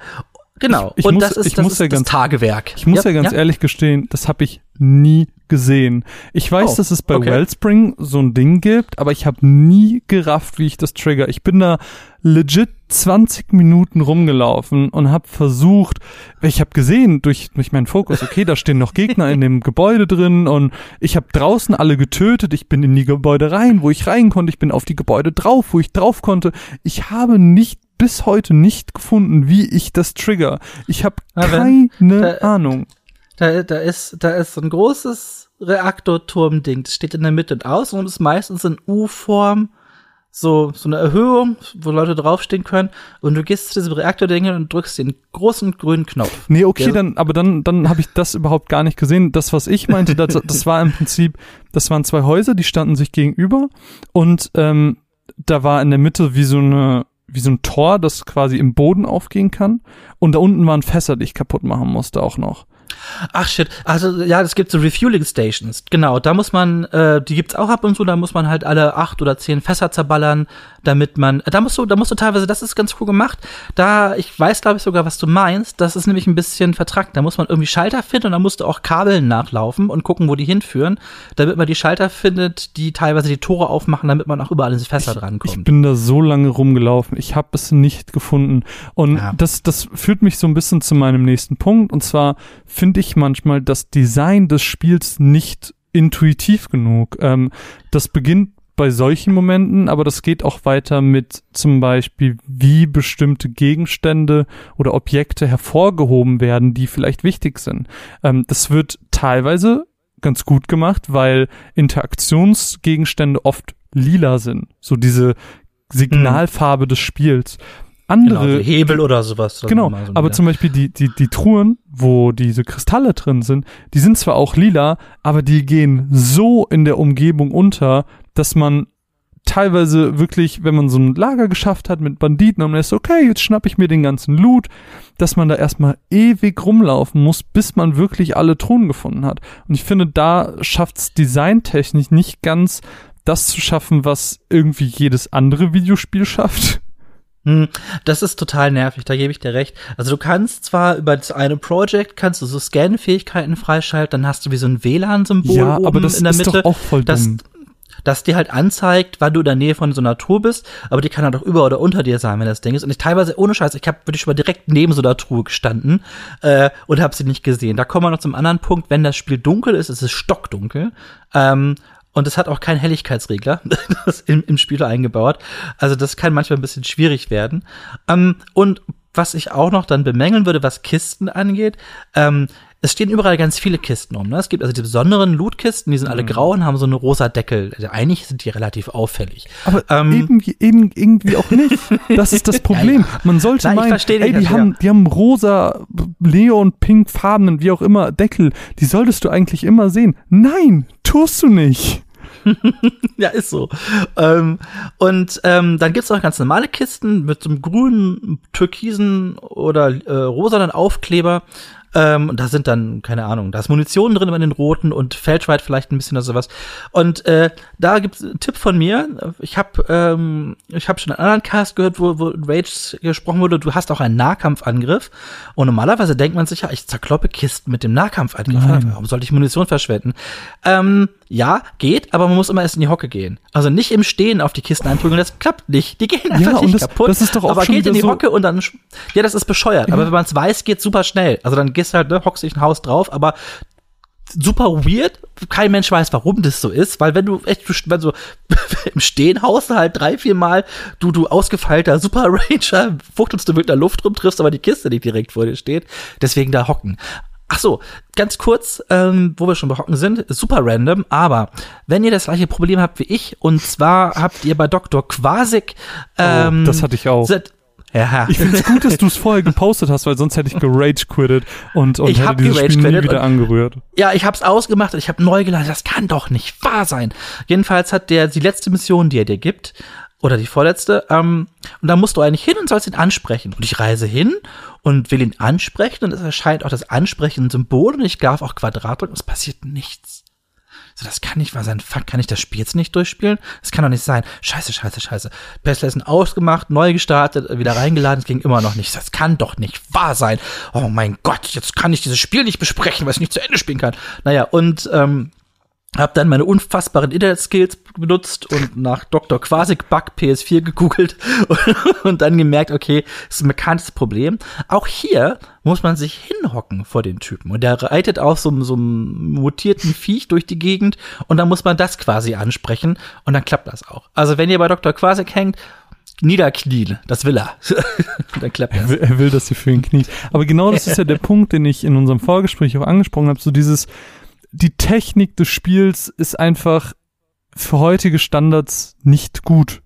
genau. Ich- ich und muss- das ist, ich das, muss ist ja das ganz- Tagewerk. Ich muss ja, ganz ehrlich gestehen, das habe ich nie gesehen. Ich weiß, Oh, dass es bei okay. Wellspring so ein Ding gibt, aber ich habe nie gerafft, wie ich das trigger. Ich bin da legit 20 Minuten rumgelaufen und habe versucht, ich habe gesehen durch, durch meinen Fokus, okay, da stehen noch Gegner in dem <laughs> Gebäude drin und ich habe draußen alle getötet, ich bin in die Gebäude rein, wo ich rein konnte, ich bin auf die Gebäude drauf, wo ich drauf konnte. Ich habe nicht bis heute nicht gefunden, wie ich das trigger. Ich habe keine da- Ahnung. Da, da ist, da ist so ein großes Reaktorturm-Ding. Das steht in der Mitte und außen und ist meistens in U-Form. So, so eine Erhöhung, wo Leute draufstehen können. Und du gehst zu diesem Reaktording hin und drückst den großen grünen Knopf. Nee, okay, Der- dann, aber dann, dann habe ich das überhaupt gar nicht gesehen. Das, was ich meinte, das, <laughs> das war im Prinzip, das waren zwei Häuser, die standen sich gegenüber und ähm, da war in der Mitte wie so eine, wie so ein Tor, das quasi im Boden aufgehen kann. Und da unten waren Fässer, die ich kaputt machen musste auch noch. Ach shit, also ja, es gibt so Refueling Stations. Genau, da muss man, äh, die gibt's auch ab und zu, da muss man halt alle acht oder zehn Fässer zerballern, damit man, da musst du, da musst du teilweise, das ist ganz cool gemacht. Da, ich weiß glaube ich sogar, was du meinst, das ist nämlich ein bisschen vertrackt. Da muss man irgendwie Schalter finden und da musst du auch Kabeln nachlaufen und gucken, wo die hinführen, damit man die Schalter findet, die teilweise die Tore aufmachen, damit man auch überall in die Fässer Ich drankommt. bin da so lange rumgelaufen. Ich habe es nicht gefunden. Und Ja. das, das führt mich so ein bisschen zu meinem nächsten Punkt. Und zwar finde ich manchmal das Design des Spiels nicht intuitiv genug. Ähm, das beginnt bei solchen Momenten, aber das geht auch weiter mit zum Beispiel, wie bestimmte Gegenstände oder Objekte hervorgehoben werden, die vielleicht wichtig sind. Ähm, das wird teilweise ganz gut gemacht, weil Interaktionsgegenstände oft lila sind. So diese Signalfarbe des Spiels. Genau, Andere, so Hebel oder sowas. genau, so aber wieder. zum Beispiel die, die, die Truhen, wo diese Kristalle drin sind, die sind zwar auch lila, aber die gehen so in der Umgebung unter, dass man teilweise wirklich, wenn man so ein Lager geschafft hat mit Banditen und man ist okay, jetzt schnapp ich mir den ganzen Loot, dass man da erstmal ewig rumlaufen muss, bis man wirklich alle Truhen gefunden hat. Und ich finde, da schafft's designtechnisch nicht ganz das zu schaffen, was irgendwie jedes andere Videospiel schafft. Hm, Das ist total nervig, da gebe ich dir recht. Also du kannst zwar über das eine Project kannst du so Scan-Fähigkeiten freischalten, dann hast du wie so ein WLAN-Symbol ja, oben aber das in der ist Mitte, doch auch voll das, dumm. das dir halt anzeigt, wann du in der Nähe von so einer Truhe bist, aber die kann halt auch über oder unter dir sein, wenn das Ding ist. Und ich teilweise, ohne Scheiß, ich habe wirklich schon mal direkt neben so einer Truhe gestanden äh, und habe sie nicht gesehen. Da kommen wir noch zum anderen Punkt, wenn das Spiel dunkel ist, ist es stockdunkel. Ähm, und es hat auch keinen Helligkeitsregler <laughs> das im, im Spiel eingebaut. Also das kann manchmal ein bisschen schwierig werden. Ähm, und was ich auch noch dann bemängeln würde, was Kisten angeht, ähm, es stehen überall ganz viele Kisten um. Ne? Es gibt also die besonderen Lootkisten, die sind Mhm. alle grau und haben so eine rosa Deckel. Also eigentlich sind die relativ auffällig. Aber Ähm, irgendwie, eben, irgendwie auch nicht. Das ist das <laughs> Problem. Man sollte ich meinen, ey, die haben, die haben rosa, Leon, pink farbenen, wie auch immer, Deckel. Die solltest du eigentlich immer sehen. Nein, tust du nicht. <laughs> Ja, ist so. Ähm, und ähm, dann gibt's auch ganz normale Kisten mit so einem grünen, türkisen oder äh, rosanen Aufkleber. Ähm, und da sind dann, keine Ahnung, da ist Munition drin in den roten und Feldschweit vielleicht ein bisschen oder sowas. Und äh, da gibt's einen Tipp von mir. Ich habe ähm, ich hab schon einen anderen Cast gehört, wo, wo Rage gesprochen wurde, du hast auch einen Nahkampfangriff. Und normalerweise denkt man sich ja, ich zerkloppe Kisten mit dem Nahkampfangriff. Warum sollte ich Munition verschwenden? Ähm, ja, geht, aber man muss immer erst in die Hocke gehen. Also nicht im Stehen auf die Kisten einprügeln, das klappt nicht. Die gehen einfach Ja, nicht das- kaputt. das ist doch auch aber schon geht in die so- Hocke und dann, ja, das ist bescheuert. Aber wenn man es weiß, geht super schnell. Also dann gehst du halt, ne, hockst dich ein Haus drauf, aber super weird. Kein Mensch weiß, warum das so ist, weil wenn du echt, wenn so <laughs> im Stehen haust halt drei, vier Mal, du, du ausgefeilter Super Ranger, fuchtelst du mit der Luft rum, triffst aber die Kiste nicht direkt vor dir steht. Deswegen da hocken. Ach so, ganz kurz, ähm, wo wir schon bei Hocken sind, super random, aber wenn ihr das gleiche Problem habt wie ich, und zwar habt ihr bei Dr. Quasik, ähm, Oh, das hatte ich auch. Seit, ja, Ich find's gut, dass du es vorher gepostet hast, weil sonst hätte ich gerage quittet und, und Ich hätte dieses Spiel nie gerage-quittet wieder angerührt. Ja, ich hab's ausgemacht und ich habe neu geladen. Das kann doch nicht wahr sein. Jedenfalls hat der die letzte Mission, die er dir gibt, oder die vorletzte, ähm, und da musst du eigentlich hin und sollst ihn ansprechen. Und ich reise hin und will ihn ansprechen und es erscheint auch das Ansprechen-Symbol und ich darf auch Quadrat drücken es passiert nichts. So, das kann nicht wahr sein. Fuck, kann ich das Spiel jetzt nicht durchspielen? Das kann doch nicht sein. Scheiße, scheiße, scheiße. Pestlesson ausgemacht, neu gestartet, wieder reingeladen, es ging immer noch nicht. Das kann doch nicht wahr sein. Oh mein Gott, jetzt kann ich dieses Spiel nicht besprechen, weil ich nicht zu Ende spielen kann. Naja, und ähm, hab dann meine unfassbaren Internet-Skills benutzt und nach Dr. Quasik Bug PS4 gegoogelt <laughs> und dann gemerkt, okay, ist ein bekanntes Problem. Auch hier muss man sich hinhocken vor den Typen. Und der reitet auf so, so einem mutierten Viech durch die Gegend und dann muss man das quasi ansprechen und dann klappt das auch. Also wenn ihr bei Dr. Quasik hängt, niederknien, das will er. <laughs> dann klappt Er das. will, er will, dass sie für ihn kniet. Aber genau das ist ja der Punkt, den ich in unserem Vorgespräch auch angesprochen habe. So dieses, die Technik des Spiels ist einfach für heutige Standards nicht gut.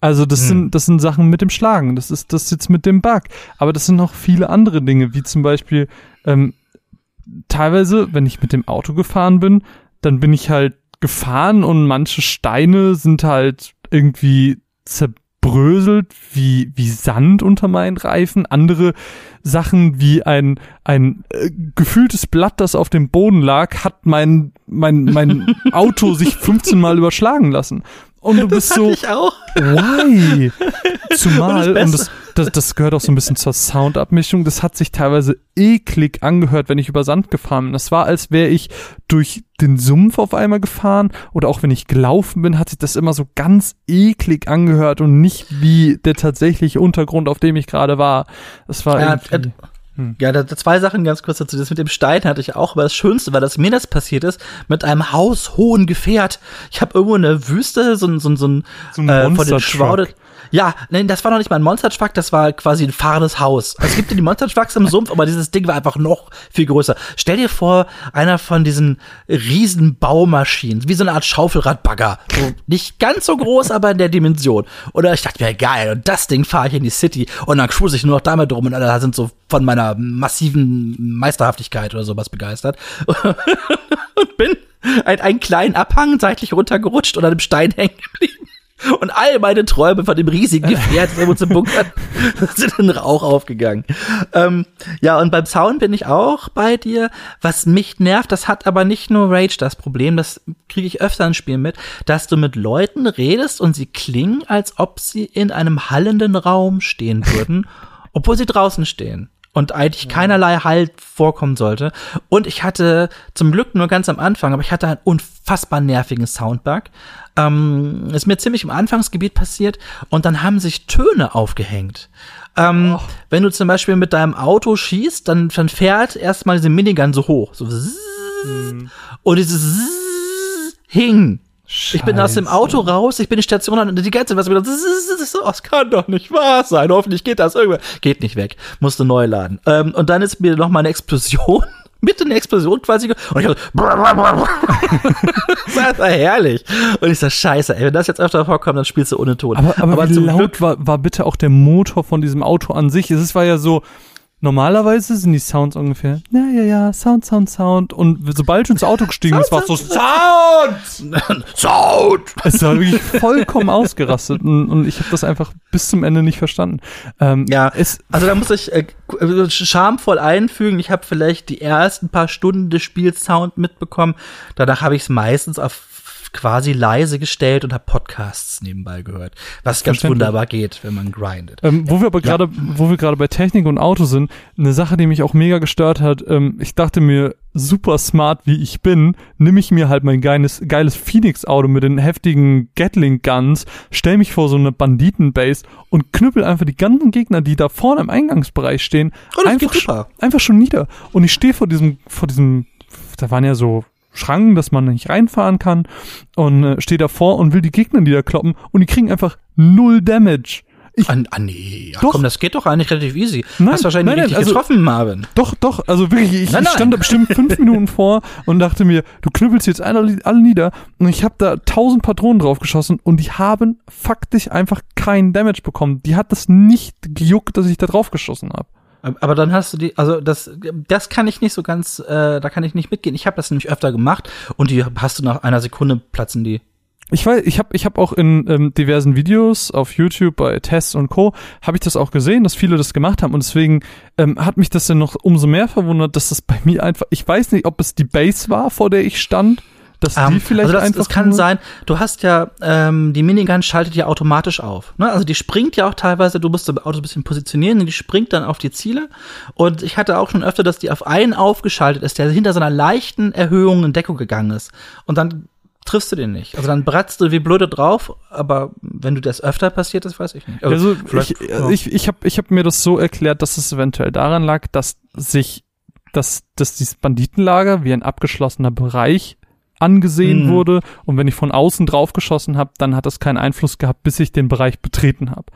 Also das Hm. sind das sind Sachen mit dem Schlagen. Das ist das jetzt mit dem Bug. Aber das sind noch viele andere Dinge, wie zum Beispiel ähm, teilweise, wenn ich mit dem Auto gefahren bin, dann bin ich halt gefahren und manche Steine sind halt irgendwie zerbröselt wie, wie Sand unter meinen Reifen. Andere Sachen wie ein, ein äh, gefühltes Blatt, das auf dem Boden lag, hat mein, mein, mein <laughs> Auto sich 15 Mal überschlagen lassen. Und du bist so, Ich auch. why? <laughs> Zumal, Und das und das, das, das gehört auch so ein bisschen zur Soundabmischung, das hat sich teilweise eklig angehört, wenn ich über Sand gefahren bin. Das war, als wäre ich durch den Sumpf auf einmal gefahren oder auch wenn ich gelaufen bin, hat sich das immer so ganz eklig angehört und nicht wie der tatsächliche Untergrund, auf dem ich gerade war. Das war Ja, irgendwie, Ja, da, da zwei Sachen ganz kurz dazu. Das mit dem Stein hatte ich auch, aber das Schönste war, dass mir das passiert ist mit einem haushohen Gefährt. Ich habe irgendwo in der Wüste so ein so ein so ein, So ein äh, von den Monster-Truck. Ja, nein, das war noch nicht mal ein Monster-Truck, das war quasi ein fahrendes Haus. Es gibt ja die Monster-Trucks im Sumpf, aber dieses Ding war einfach noch viel größer. Stell dir vor, einer von diesen riesen Baumaschinen, wie so eine Art Schaufelradbagger. So nicht ganz so groß, aber in der Dimension. Oder ich dachte mir, geil, und das Ding fahre ich in die City und dann cruise ich nur noch damit rum und alle sind so von meiner massiven Meisterhaftigkeit oder sowas begeistert. <laughs> und bin ein, einen kleinen Abhang seitlich runtergerutscht und an einem Stein hängen geblieben. Und all meine Träume von dem riesigen Gefährt, das wir im Bunker <laughs> sind in Rauch aufgegangen. Ähm, ja, und beim Sound bin ich auch bei dir. Was mich nervt, das hat aber nicht nur Rage das Problem, das kriege ich öfter in Spielen mit, dass du mit Leuten redest und sie klingen, als ob sie in einem hallenden Raum stehen würden, obwohl sie draußen stehen und eigentlich keinerlei Halt vorkommen sollte. Und ich hatte zum Glück nur ganz am Anfang, aber ich hatte einen unfassbar nervigen Soundbug. Ähm, ist mir ziemlich im Anfangsgebiet passiert und dann haben sich Töne aufgehängt. Ähm, Wenn du zum Beispiel mit deinem Auto schießt, dann, dann fährt erstmal diese Minigun so hoch. So zzzz, Und dieses zzzz hing. Ich bin aus dem Scheiße. Auto raus, ich bin in die Station und die ganze Zeit was wieder. So, das kann doch nicht wahr sein. Hoffentlich geht das irgendwann. Geht nicht weg. Musste neu laden. Ähm, und dann ist mir noch mal eine Explosion. <laughs> Mitten in der Explosion quasi. Und ich so, <laughs> das war herrlich. Und ich sag, scheiße, ey, wenn das jetzt öfter vorkommt, dann spielst du ohne Ton. Aber, aber, wie zum laut Glück- war, war bitte auch der Motor von diesem Auto an sich? Es war ja so, normalerweise sind die Sounds ungefähr, ja, ja, ja, Sound, Sound, Sound. Und sobald du ins Auto gestiegen bist, war es so, Sound! <laughs> Sound! es war wirklich vollkommen ausgerastet. Und, und ich habe das einfach bis zum Ende nicht verstanden. Ähm, Ja, also da muss ich äh, äh, schamvoll einfügen. Ich habe vielleicht die ersten paar Stunden des Spiels Sound mitbekommen. Danach habe ich es meistens auf quasi leise gestellt und habe Podcasts nebenbei gehört. Was ganz wunderbar geht, wenn man grindet. Ähm, wo wir aber gerade, wo wir gerade bei Technik und Auto sind, eine Sache, die mich auch mega gestört hat. Ähm, ich dachte mir, super smart wie ich bin, nehme ich mir halt mein geiles, geiles Phoenix-Auto mit den heftigen Gatling-Guns, stell mich vor so eine Banditenbase und knüppel einfach die ganzen Gegner, die da vorne im Eingangsbereich stehen, Oh, einfach, einfach schon nieder. Und ich stehe vor diesem, vor diesem, da waren ja so Schranken, dass man nicht reinfahren kann und äh, stehe davor und will die Gegner niederkloppen und die kriegen einfach null Damage. Ich, Ah, ah nee, ach, Doch. komm, das geht doch eigentlich relativ easy. Nein, Hast wahrscheinlich nein, nein, richtig also- getroffen, Marvin. Doch, doch, also wirklich, ich, Nein, ich stand da bestimmt fünf <laughs> Minuten vor und dachte mir, du knüppelst jetzt alle, alle nieder und ich habe da tausend Patronen drauf geschossen und die haben faktisch einfach keinen Damage bekommen. Die hat das nicht gejuckt, dass ich da drauf geschossen habe. Aber dann hast du die, also das, das kann ich nicht so ganz, äh, da kann ich nicht mitgehen. Ich habe das nämlich öfter gemacht und die hast du nach einer Sekunde platzen die. Ich weiß, ich habe ich hab auch in ähm, diversen Videos auf YouTube bei Tests und Co. habe ich das auch gesehen, dass viele das gemacht haben und deswegen ähm, hat mich das dann noch umso mehr verwundert, dass das bei mir einfach, ich weiß nicht, ob es die Base war, vor der ich stand, dass die Ähm, vielleicht also das, einfach das kann sein, du hast ja, ähm, die Minigun schaltet ja automatisch auf. Ne? Also die springt ja auch teilweise, du musst das Auto ein bisschen positionieren und die springt dann auf die Ziele. Und ich hatte auch schon öfter, dass die auf einen aufgeschaltet ist, der hinter so einer leichten Erhöhung in Deckung gegangen ist. Und dann triffst du den nicht. Also dann bratzt du wie blöde drauf, aber wenn du das öfter passiert, das weiß ich nicht. Also vielleicht- ich, ja. ich, ich habe ich hab mir das so erklärt, dass es eventuell daran lag, dass sich, dass, dass dieses Banditenlager wie ein abgeschlossener Bereich angesehen Mhm. wurde und wenn ich von außen drauf geschossen habe, dann hat das keinen Einfluss gehabt, bis ich den Bereich betreten habe.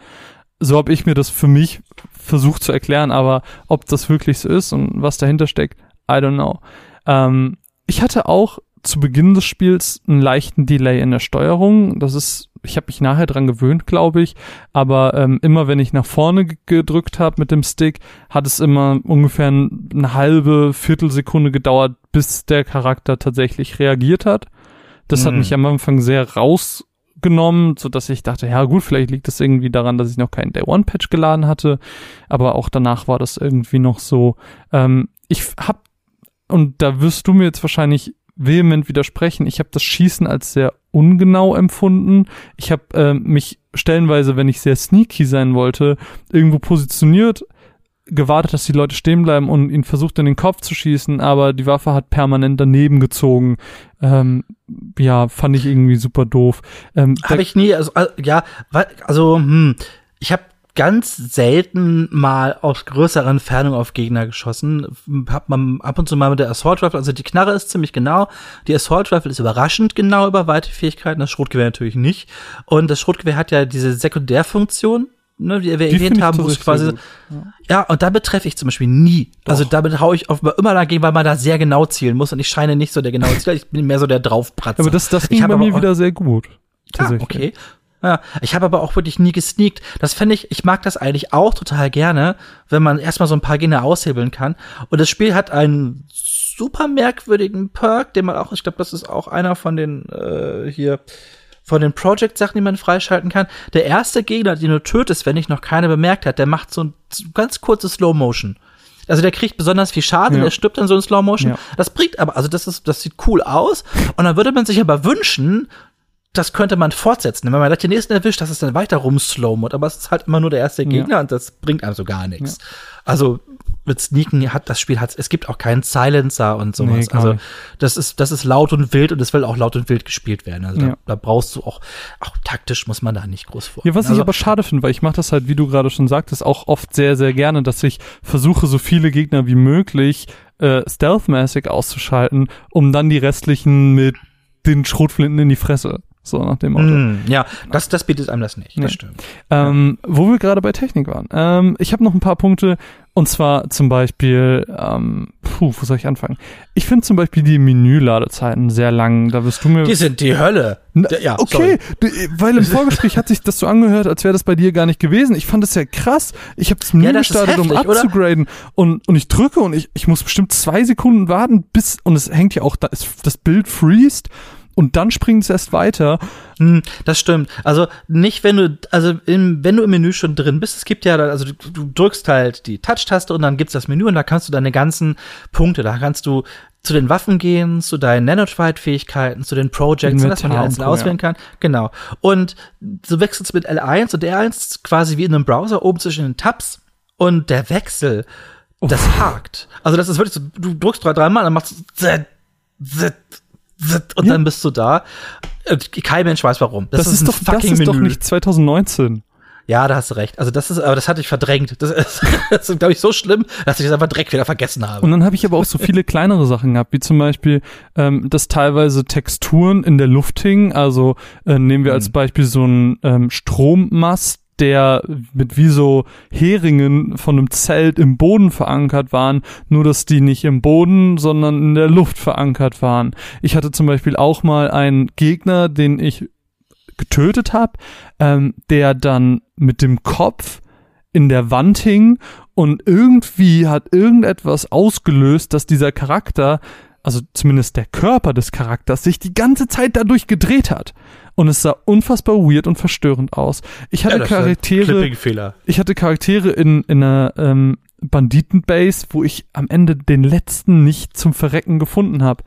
So habe ich mir das für mich versucht zu erklären, aber ob das wirklich so ist und was dahinter steckt, I don't know. Ähm, ich hatte auch zu Beginn des Spiels einen leichten Delay in der Steuerung. Das ist, ich habe mich nachher dran gewöhnt, glaube ich. Aber ähm, immer wenn ich nach vorne ge- gedrückt habe mit dem Stick, hat es immer ungefähr ein- eine halbe Viertelsekunde gedauert, bis der Charakter tatsächlich reagiert hat. Das hat Mhm. mich am Anfang sehr rausgenommen, so dass ich dachte, ja gut, vielleicht liegt das irgendwie daran, dass ich noch keinen Day One Patch geladen hatte. Aber auch danach war das irgendwie noch so. Ähm, ich hab und da wirst du mir jetzt wahrscheinlich vehement widersprechen. Ich habe das Schießen als sehr ungenau empfunden. Ich habe ähm, mich stellenweise, wenn ich sehr sneaky sein wollte, irgendwo positioniert, gewartet, dass die Leute stehen bleiben und ihn versucht in den Kopf zu schießen, aber die Waffe hat permanent daneben gezogen. Ähm, ja, fand ich irgendwie super doof. Ähm, Habe ich nie, also, also ja, also hm, ich habe ganz selten mal aus größerer Entfernung auf Gegner geschossen. Hab man ab und zu mal mit der Assault Rifle, also die Knarre ist ziemlich genau, die Assault Rifle ist überraschend genau über weite Fähigkeiten, das Schrotgewehr natürlich nicht. Und das Schrotgewehr hat ja diese Sekundärfunktion, ne, die wir die erwähnt ich haben, wo es quasi gut. ja, und damit treffe ich zum Beispiel nie. Also damit hau ich auf, immer dagegen, weil man da sehr genau zielen muss und ich scheine nicht so der genaue Zieler, ich bin mehr so der Draufpratzer. aber das, das ich ging hab bei mir wieder sehr gut. Ah, Tatsächlich. okay. Ja, ich habe aber auch wirklich nie gesneakt. Das fände ich, ich mag das eigentlich auch total gerne, wenn man erstmal so ein paar Gegner aushebeln kann. Und das Spiel hat einen super merkwürdigen Perk, den man auch, ich glaube, das ist auch einer von den äh, hier von den Project-Sachen, die man freischalten kann. Der erste Gegner, den du tötest, wenn dich noch keiner bemerkt hat, der macht so ein ganz kurzes Slow Motion. Also der kriegt besonders viel Schaden, Ja. der stirbt dann so in Slow Motion. Ja. Das bringt aber, also das ist, das sieht cool aus. Und dann würde man sich aber wünschen, das könnte man fortsetzen. Wenn man gleich den nächsten erwischt, dass es dann weiter rumslowmot. Aber es ist halt immer nur der erste Gegner und das bringt einem so gar nichts. Also mit Sneaken hat das Spiel hat es gibt auch keinen Silencer und sowas. Nee, also nicht. das ist das ist laut und wild und es will auch laut und wild gespielt werden. Also Ja. da, da brauchst du auch auch taktisch muss man da nicht groß vor. Ja, was ich also, aber schade finde, weil ich mache das halt, wie du gerade schon sagtest, auch oft sehr, sehr gerne, dass ich versuche, so viele Gegner wie möglich äh, stealthmäßig auszuschalten, um dann die restlichen mit den Schrotflinten in die Fresse. So nach dem Motto. Mm, ja, das, das bietet einem das nicht. Nee. Das stimmt. Ähm, wo wir gerade bei Technik waren. Ähm, ich habe noch ein paar Punkte. Und zwar zum Beispiel, ähm, puh, wo soll ich anfangen? Ich finde zum Beispiel die Menüladezeiten sehr lang. Da wirst du mir. Die sind die Hölle. Na, ja, okay, du, weil im <laughs> Vorgespräch hat sich das so angehört, als wäre das bei dir gar nicht gewesen. Ich fand das ja krass. Ich habe das Menü Ja, das gestartet, um heftig, oder? abzugraden und, und ich drücke und ich, ich muss bestimmt zwei Sekunden warten, bis und es hängt ja auch, da ist, das Bild freest und dann springt es erst weiter. Hm, das stimmt. Also nicht, wenn du, also im, wenn du im Menü schon drin bist, es gibt ja, also du, du drückst halt die Touch-Taste und dann gibt's das Menü und da kannst du deine ganzen Punkte, da kannst du zu den Waffen gehen, zu deinen Nanotrite-Fähigkeiten, zu den Projects, dass man die einzeln auswählen kann. Genau. Und du wechselst mit L1 und R1 quasi wie in einem Browser oben zwischen den Tabs und der Wechsel, das hakt. Also das ist wirklich so, du drückst drei, dreimal, dann machst du und Ja. dann bist du da. Äh, Kein Mensch weiß warum. Das, ist, ein doch, das ist doch nicht 2019. Ja, da hast du recht. Also das ist, aber das hatte ich verdrängt. Das ist, <laughs> das ist glaube ich, so schlimm, dass ich das einfach direkt wieder vergessen habe. Und dann habe ich aber auch so viele kleinere Sachen gehabt, wie zum Beispiel, ähm, dass teilweise Texturen in der Luft hingen. Also äh, nehmen wir als Beispiel so einen ähm, Strommast, der mit wie so Heringen von einem Zelt im Boden verankert waren, nur dass die nicht im Boden, sondern in der Luft verankert waren. Ich hatte zum Beispiel auch mal einen Gegner, den ich getötet habe, ähm, der dann mit dem Kopf in der Wand hing und irgendwie hat irgendetwas ausgelöst, dass dieser Charakter, also zumindest der Körper des Charakters, sich die ganze Zeit dadurch gedreht hat. Und es sah unfassbar weird und verstörend aus. Ich hatte Charaktere, Fehler. ich hatte Charaktere in, in einer ähm, Banditenbase, wo ich am Ende den letzten nicht zum Verrecken gefunden habe.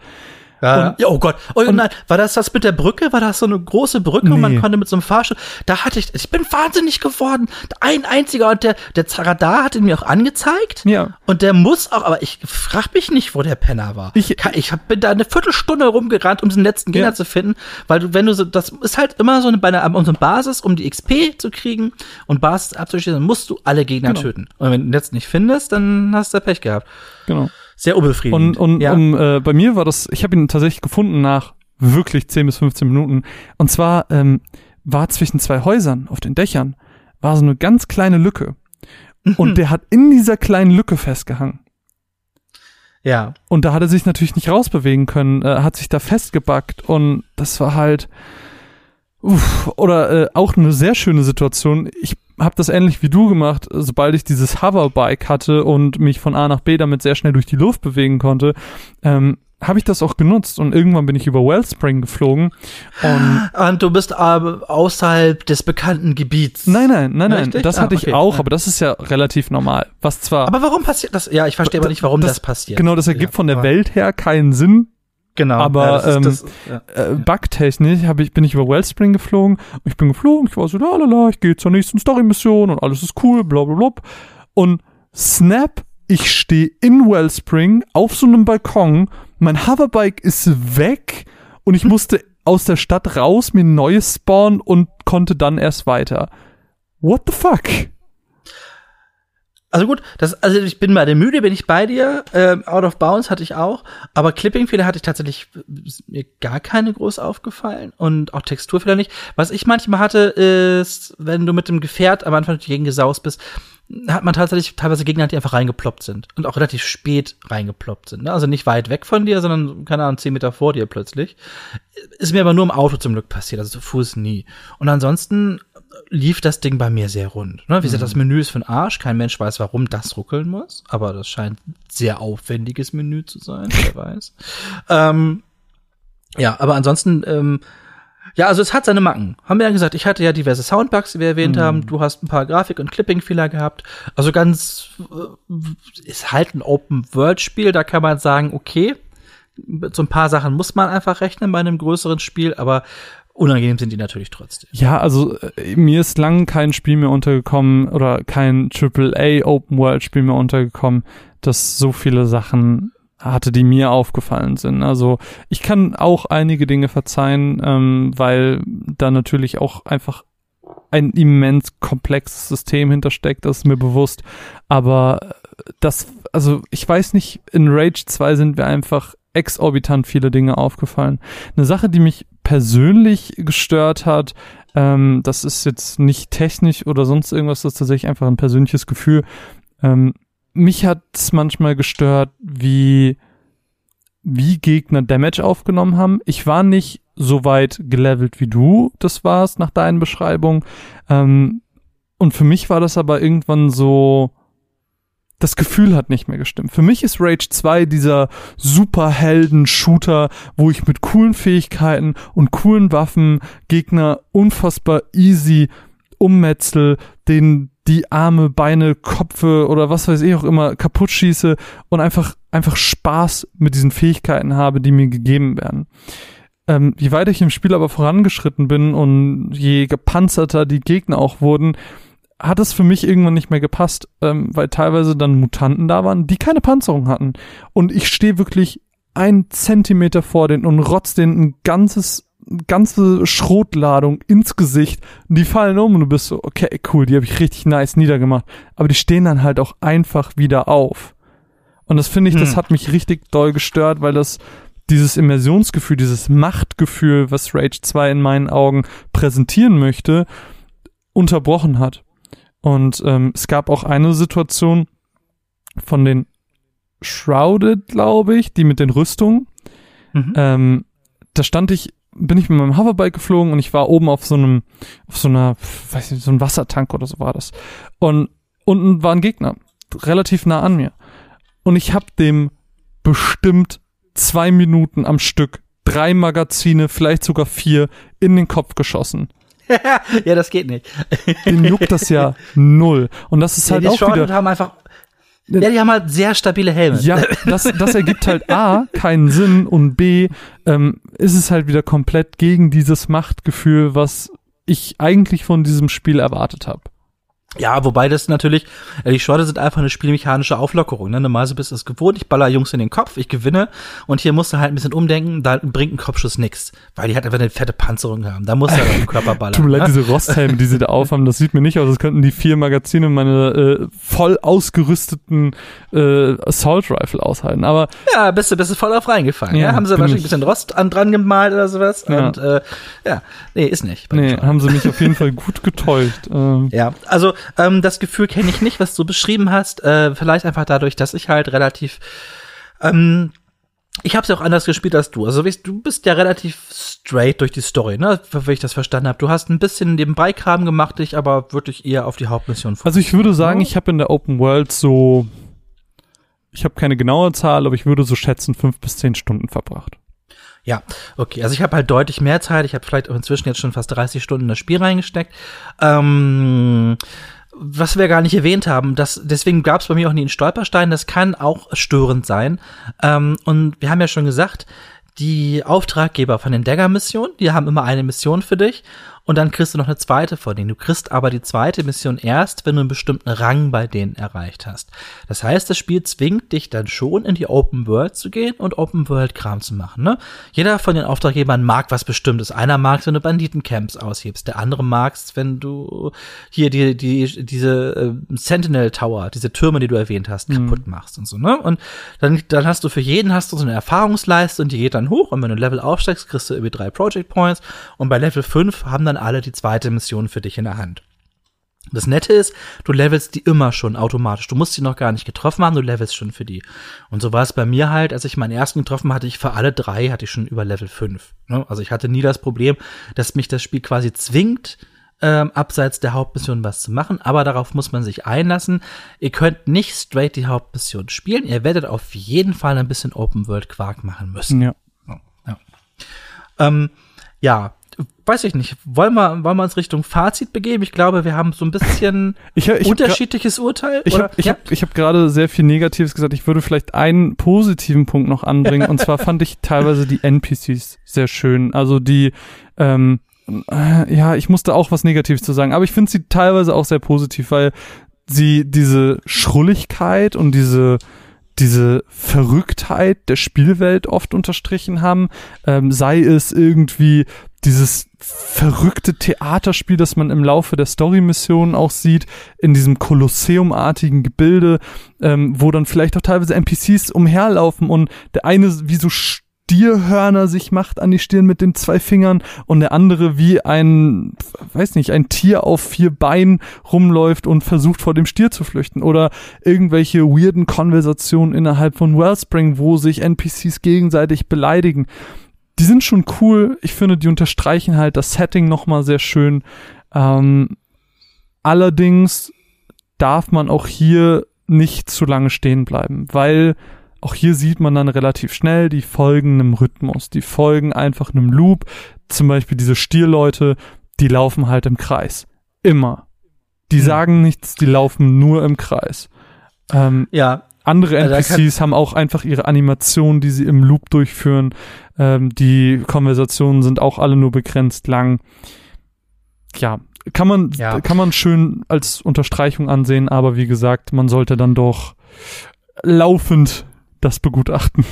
Ja, Und- oh Gott. Oh und- nein, war das das mit der Brücke? War das so eine große Brücke und man Nee. konnte mit so einem Fahrstuhl? Da hatte ich, ich bin wahnsinnig geworden. Ein einziger und der, der Zaradar hat ihn mir auch angezeigt. Ja. Und der muss auch, aber ich frag mich nicht, wo der Penner war. Ich- ich hab, bin da eine Viertelstunde rumgerannt, um diesen letzten Gegner Ja. zu finden, weil du, wenn du so, das ist halt immer so eine, bei einer, um so eine Basis, um die XP zu kriegen und Basis abzuschließen, musst du alle Gegner Genau. töten. Und wenn du den letzten nicht findest, dann hast du Pech gehabt. Genau. Sehr unbefriedigend. Und, und ja. um, äh, bei mir war das, ich habe ihn tatsächlich gefunden nach wirklich 10 bis 15 Minuten. Und zwar ähm, war zwischen zwei Häusern auf den Dächern, war so eine ganz kleine Lücke. Und der hat in dieser kleinen Lücke festgehangen. ja. Und da hat er sich natürlich nicht rausbewegen können, äh, hat sich da festgebackt und das war halt uff, oder äh, auch eine sehr schöne Situation. Ich habe das ähnlich wie du gemacht, sobald ich dieses Hoverbike hatte und mich von A nach B damit sehr schnell durch die Luft bewegen konnte, ähm, habe ich das auch genutzt und irgendwann bin ich über Wellspring geflogen und Und du bist aber außerhalb des bekannten Gebiets. nein, nein, nein, nein, Richtig? das Ah, hatte ich okay. auch, Ja. aber das ist ja relativ normal. Was zwar Aber warum passiert das? Ja, ich verstehe aber nicht, warum das, passiert. Genau, das ergibt Ja, von der Welt her keinen Sinn, Genau. aber, ja, ähm, das, ja. äh, bugtechnisch hab ich, bin ich über Wellspring geflogen. Ich bin geflogen, ich war so, lalala, ich gehe zur nächsten Story-Mission und alles ist cool, bla bla bla. Und snap, ich stehe in Wellspring auf so einem Balkon, mein Hoverbike ist weg und ich musste aus der Stadt raus, mir ein neues spawnen und konnte dann erst weiter. What the fuck? Also gut, das, also ich bin bei der Müde, bin ich bei dir. Ähm, Out of Bounds hatte ich auch, aber Clipping-Fehler hatte ich tatsächlich mir gar keine groß aufgefallen und auch Texturfehler nicht. Was ich manchmal hatte, ist, wenn du mit dem Gefährt am Anfang durch die Gegend gesaust bist, hat man tatsächlich teilweise Gegner, die einfach reingeploppt sind und auch relativ spät reingeploppt sind. Ne? Also nicht weit weg von dir, sondern, keine Ahnung, zehn Meter vor dir plötzlich. Ist mir aber nur im Auto zum Glück passiert, also zu Fuß nie. Und ansonsten lief das Ding bei mir sehr rund. Ne? Wie gesagt, das Menü ist für den Arsch. Kein Mensch weiß, warum das ruckeln muss. Aber das scheint ein sehr aufwendiges Menü zu sein, <laughs> wer weiß. Ähm, ja, aber ansonsten, ähm, ja, also es hat seine Macken. Haben wir ja gesagt, ich hatte ja diverse Soundbugs, die wir erwähnt haben. Du hast ein paar Grafik- und Clipping-Fehler gehabt. Also ganz, äh, ist halt ein Open-World-Spiel. Da kann man sagen, okay, so ein paar Sachen muss man einfach rechnen bei einem größeren Spiel, aber unangenehm sind die natürlich trotzdem. Ja, also äh, mir ist lang kein Spiel mehr untergekommen oder kein AAA Open World Spiel mehr untergekommen, das so viele Sachen hatte, die mir aufgefallen sind. Also ich kann auch einige Dinge verzeihen, ähm, weil da natürlich auch einfach ein immens komplexes System hintersteckt, das ist mir bewusst. Aber äh, das, also ich weiß nicht, in Rage 2 sind mir einfach exorbitant viele Dinge aufgefallen. Eine Sache, die mich persönlich gestört hat, ähm, das ist jetzt nicht technisch oder sonst irgendwas, das ist tatsächlich einfach ein persönliches Gefühl. Ähm, mich hat es manchmal gestört, wie, wie Gegner Damage aufgenommen haben. Ich war nicht so weit gelevelt wie du das warst nach deinen Beschreibungen. Ähm, und für mich war das aber irgendwann so, das Gefühl hat nicht mehr gestimmt. Für mich ist Rage 2 dieser Superhelden-Shooter, wo ich mit coolen Fähigkeiten und coolen Waffen Gegner unfassbar easy ummetzel, den die Arme, Beine, Kopfe oder was weiß ich auch immer kaputt schieße und einfach, einfach Spaß mit diesen Fähigkeiten habe, die mir gegeben werden. Ähm, je weiter ich im Spiel aber vorangeschritten bin und je gepanzerter die Gegner auch wurden, hat es für mich irgendwann nicht mehr gepasst, ähm, weil teilweise dann Mutanten da waren, die keine Panzerung hatten. Und ich stehe wirklich ein Zentimeter vor denen und rotz denen ein ganzes ganze Schrotladung ins Gesicht und die fallen um und du bist so, okay, cool, die habe ich richtig nice niedergemacht. Aber die stehen dann halt auch einfach wieder auf. Und das finde ich, hm. das hat mich richtig doll gestört, weil das dieses Immersionsgefühl, dieses Machtgefühl, was Rage 2 in meinen Augen präsentieren möchte, unterbrochen hat. Und ähm, es gab auch eine Situation von den Shrouded, glaube ich, die mit den Rüstungen. Mhm. Ähm, da stand ich, bin ich mit meinem Hoverbike geflogen und ich war oben auf so einem, auf so einer, weiß nicht, so ein Wassertank oder so war das. Und unten war ein Gegner, relativ nah an mir. Und ich habe dem bestimmt zwei Minuten am Stück drei Magazine, vielleicht sogar vier, in den Kopf geschossen. <laughs> ja, das geht nicht. Den juckt das ja <laughs> null. Und das ist halt ja, die auch wieder. haben einfach ja, die haben halt sehr stabile Helme. Ja, <laughs> das, das ergibt halt A, keinen Sinn und B, ähm, ist es halt wieder komplett gegen dieses Machtgefühl, was ich eigentlich von diesem Spiel erwartet habe. Ja, wobei das natürlich, äh, die Shorte sind einfach eine spielmechanische Auflockerung. Ne? Normalerweise bist du es gewohnt, ich baller Jungs in den Kopf, ich gewinne und hier musst du halt ein bisschen umdenken, da bringt ein Kopfschuss nix, weil die halt einfach eine fette Panzerung haben. Da musst du halt den Körper ballern. Tut mir leid, ne? diese Rosthelme, die sie da aufhaben, das sieht mir nicht aus, als könnten die vier Magazine meine äh, voll ausgerüsteten äh, Assault Rifle aushalten. Aber ja, bist du, bist du voll auf reingefallen. Ja, ja? Haben sie wahrscheinlich ein bisschen Rost an, dran gemalt oder sowas. Ja. Und äh, ja, nee, ist nicht. Nee, haben sie mich auf jeden <laughs> Fall gut getäuscht. Ähm. Ja, also ähm, das Gefühl kenne ich nicht, was du beschrieben hast. Äh, vielleicht einfach dadurch, dass ich halt relativ ähm, ich habe es ja auch anders gespielt als du. Also du bist ja relativ straight durch die Story, ne? Wie ich das verstanden habe. Du hast ein bisschen nebenbei Kram gemacht, dich aber wirklich eher auf die Hauptmission fokussiert. Also ich würde sagen, ich habe in der Open World so, ich habe keine genaue Zahl, aber ich würde so schätzen fünf bis zehn Stunden verbracht. Ja, okay. Also ich habe halt deutlich mehr Zeit. Ich habe vielleicht auch inzwischen jetzt schon fast 30 Stunden in das Spiel reingesteckt. Ähm was wir gar nicht erwähnt haben, das, deswegen gab es bei mir auch nie einen Stolperstein, das kann auch störend sein. Ähm, und wir haben ja schon gesagt, die Auftraggeber von den Dagger-Missionen, die haben immer eine Mission für dich und dann kriegst du noch eine zweite von denen. Du kriegst aber die zweite Mission erst, wenn du einen bestimmten Rang bei denen erreicht hast. Das heißt, das Spiel zwingt dich dann schon in die Open World zu gehen und Open World Kram zu machen. Ne? Jeder von den Auftraggebern mag was Bestimmtes. Einer mag wenn du Banditencamps aushebst. Der andere mag wenn du hier die, die, diese äh, Sentinel Tower, diese Türme, die du erwähnt hast, mhm. kaputt machst und so. Ne? Und dann, dann hast du für jeden hast du so eine Erfahrungsleiste und die geht dann hoch. Und wenn du Level aufsteigst, kriegst du irgendwie drei Project Points. Und bei Level 5 haben dann alle die zweite Mission für dich in der Hand. Das Nette ist, du levelst die immer schon automatisch. Du musst sie noch gar nicht getroffen haben, du levelst schon für die. Und so war es bei mir halt, als ich meinen ersten getroffen hatte, ich für alle drei hatte ich schon über Level 5. Ne? Also ich hatte nie das Problem, dass mich das Spiel quasi zwingt, ähm, abseits der Hauptmission was zu machen, aber darauf muss man sich einlassen. Ihr könnt nicht straight die Hauptmission spielen, ihr werdet auf jeden Fall ein bisschen Open World Quark machen müssen. Ja. Ja. Ähm, ja, weiß ich nicht, wollen wir, wollen wir uns Richtung Fazit begeben? Ich glaube, wir haben so ein bisschen <laughs> ich, ich unterschiedliches Urteil. Ich habe ich ja? hab, ich hab gerade sehr viel Negatives gesagt. Ich würde vielleicht einen positiven Punkt noch anbringen. <laughs> und zwar fand ich teilweise die NPCs sehr schön. Also die, ähm, äh, ja, ich musste auch was Negatives zu sagen, aber ich finde sie teilweise auch sehr positiv, weil sie diese Schrulligkeit und diese diese Verrücktheit der Spielwelt oft unterstrichen haben, ähm, sei es irgendwie dieses verrückte Theaterspiel, das man im Laufe der Story-Missionen auch sieht, in diesem Kolosseumartigen Gebilde, ähm, wo dann vielleicht auch teilweise NPCs umherlaufen und der eine wie so Stierhörner sich macht an die Stirn mit den zwei Fingern und der andere wie ein, weiß nicht, ein Tier auf vier Beinen rumläuft und versucht vor dem Stier zu flüchten oder irgendwelche weirden Konversationen innerhalb von Wellspring, wo sich NPCs gegenseitig beleidigen. Die sind schon cool. Ich finde, die unterstreichen halt das Setting nochmal sehr schön. Ähm, allerdings darf man auch hier nicht zu lange stehen bleiben, weil auch hier sieht man dann relativ schnell, die folgen einem Rhythmus, die folgen einfach einem Loop. Zum Beispiel diese Stierleute, die laufen halt im Kreis. Immer. Die hm. sagen nichts, die laufen nur im Kreis. Ähm, ja. Andere NPCs haben auch einfach ihre Animationen, die sie im Loop durchführen. Ähm, die Konversationen sind auch alle nur begrenzt lang. Ja, kann man, ja. kann man schön als Unterstreichung ansehen, aber wie gesagt, man sollte dann doch laufend das begutachten.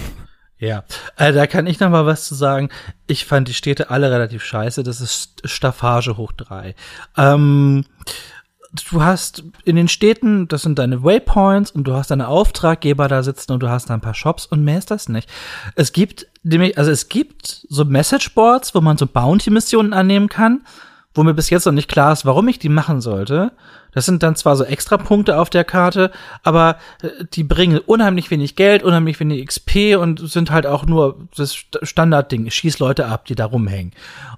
Ja, äh, da kann ich noch mal was zu sagen. Ich fand die Städte alle relativ scheiße. Das ist Staffage hoch drei. Ähm, du hast in den Städten, das sind deine Waypoints und du hast deine Auftraggeber da sitzen und du hast da ein paar Shops und mehr ist das nicht. Es gibt nämlich, also es gibt so Messageboards, wo man so Bounty-Missionen annehmen kann wo mir bis jetzt noch nicht klar ist, warum ich die machen sollte. Das sind dann zwar so extra Punkte auf der Karte, aber äh, die bringen unheimlich wenig Geld, unheimlich wenig XP und sind halt auch nur das Standardding. Schieß Leute ab, die da rumhängen.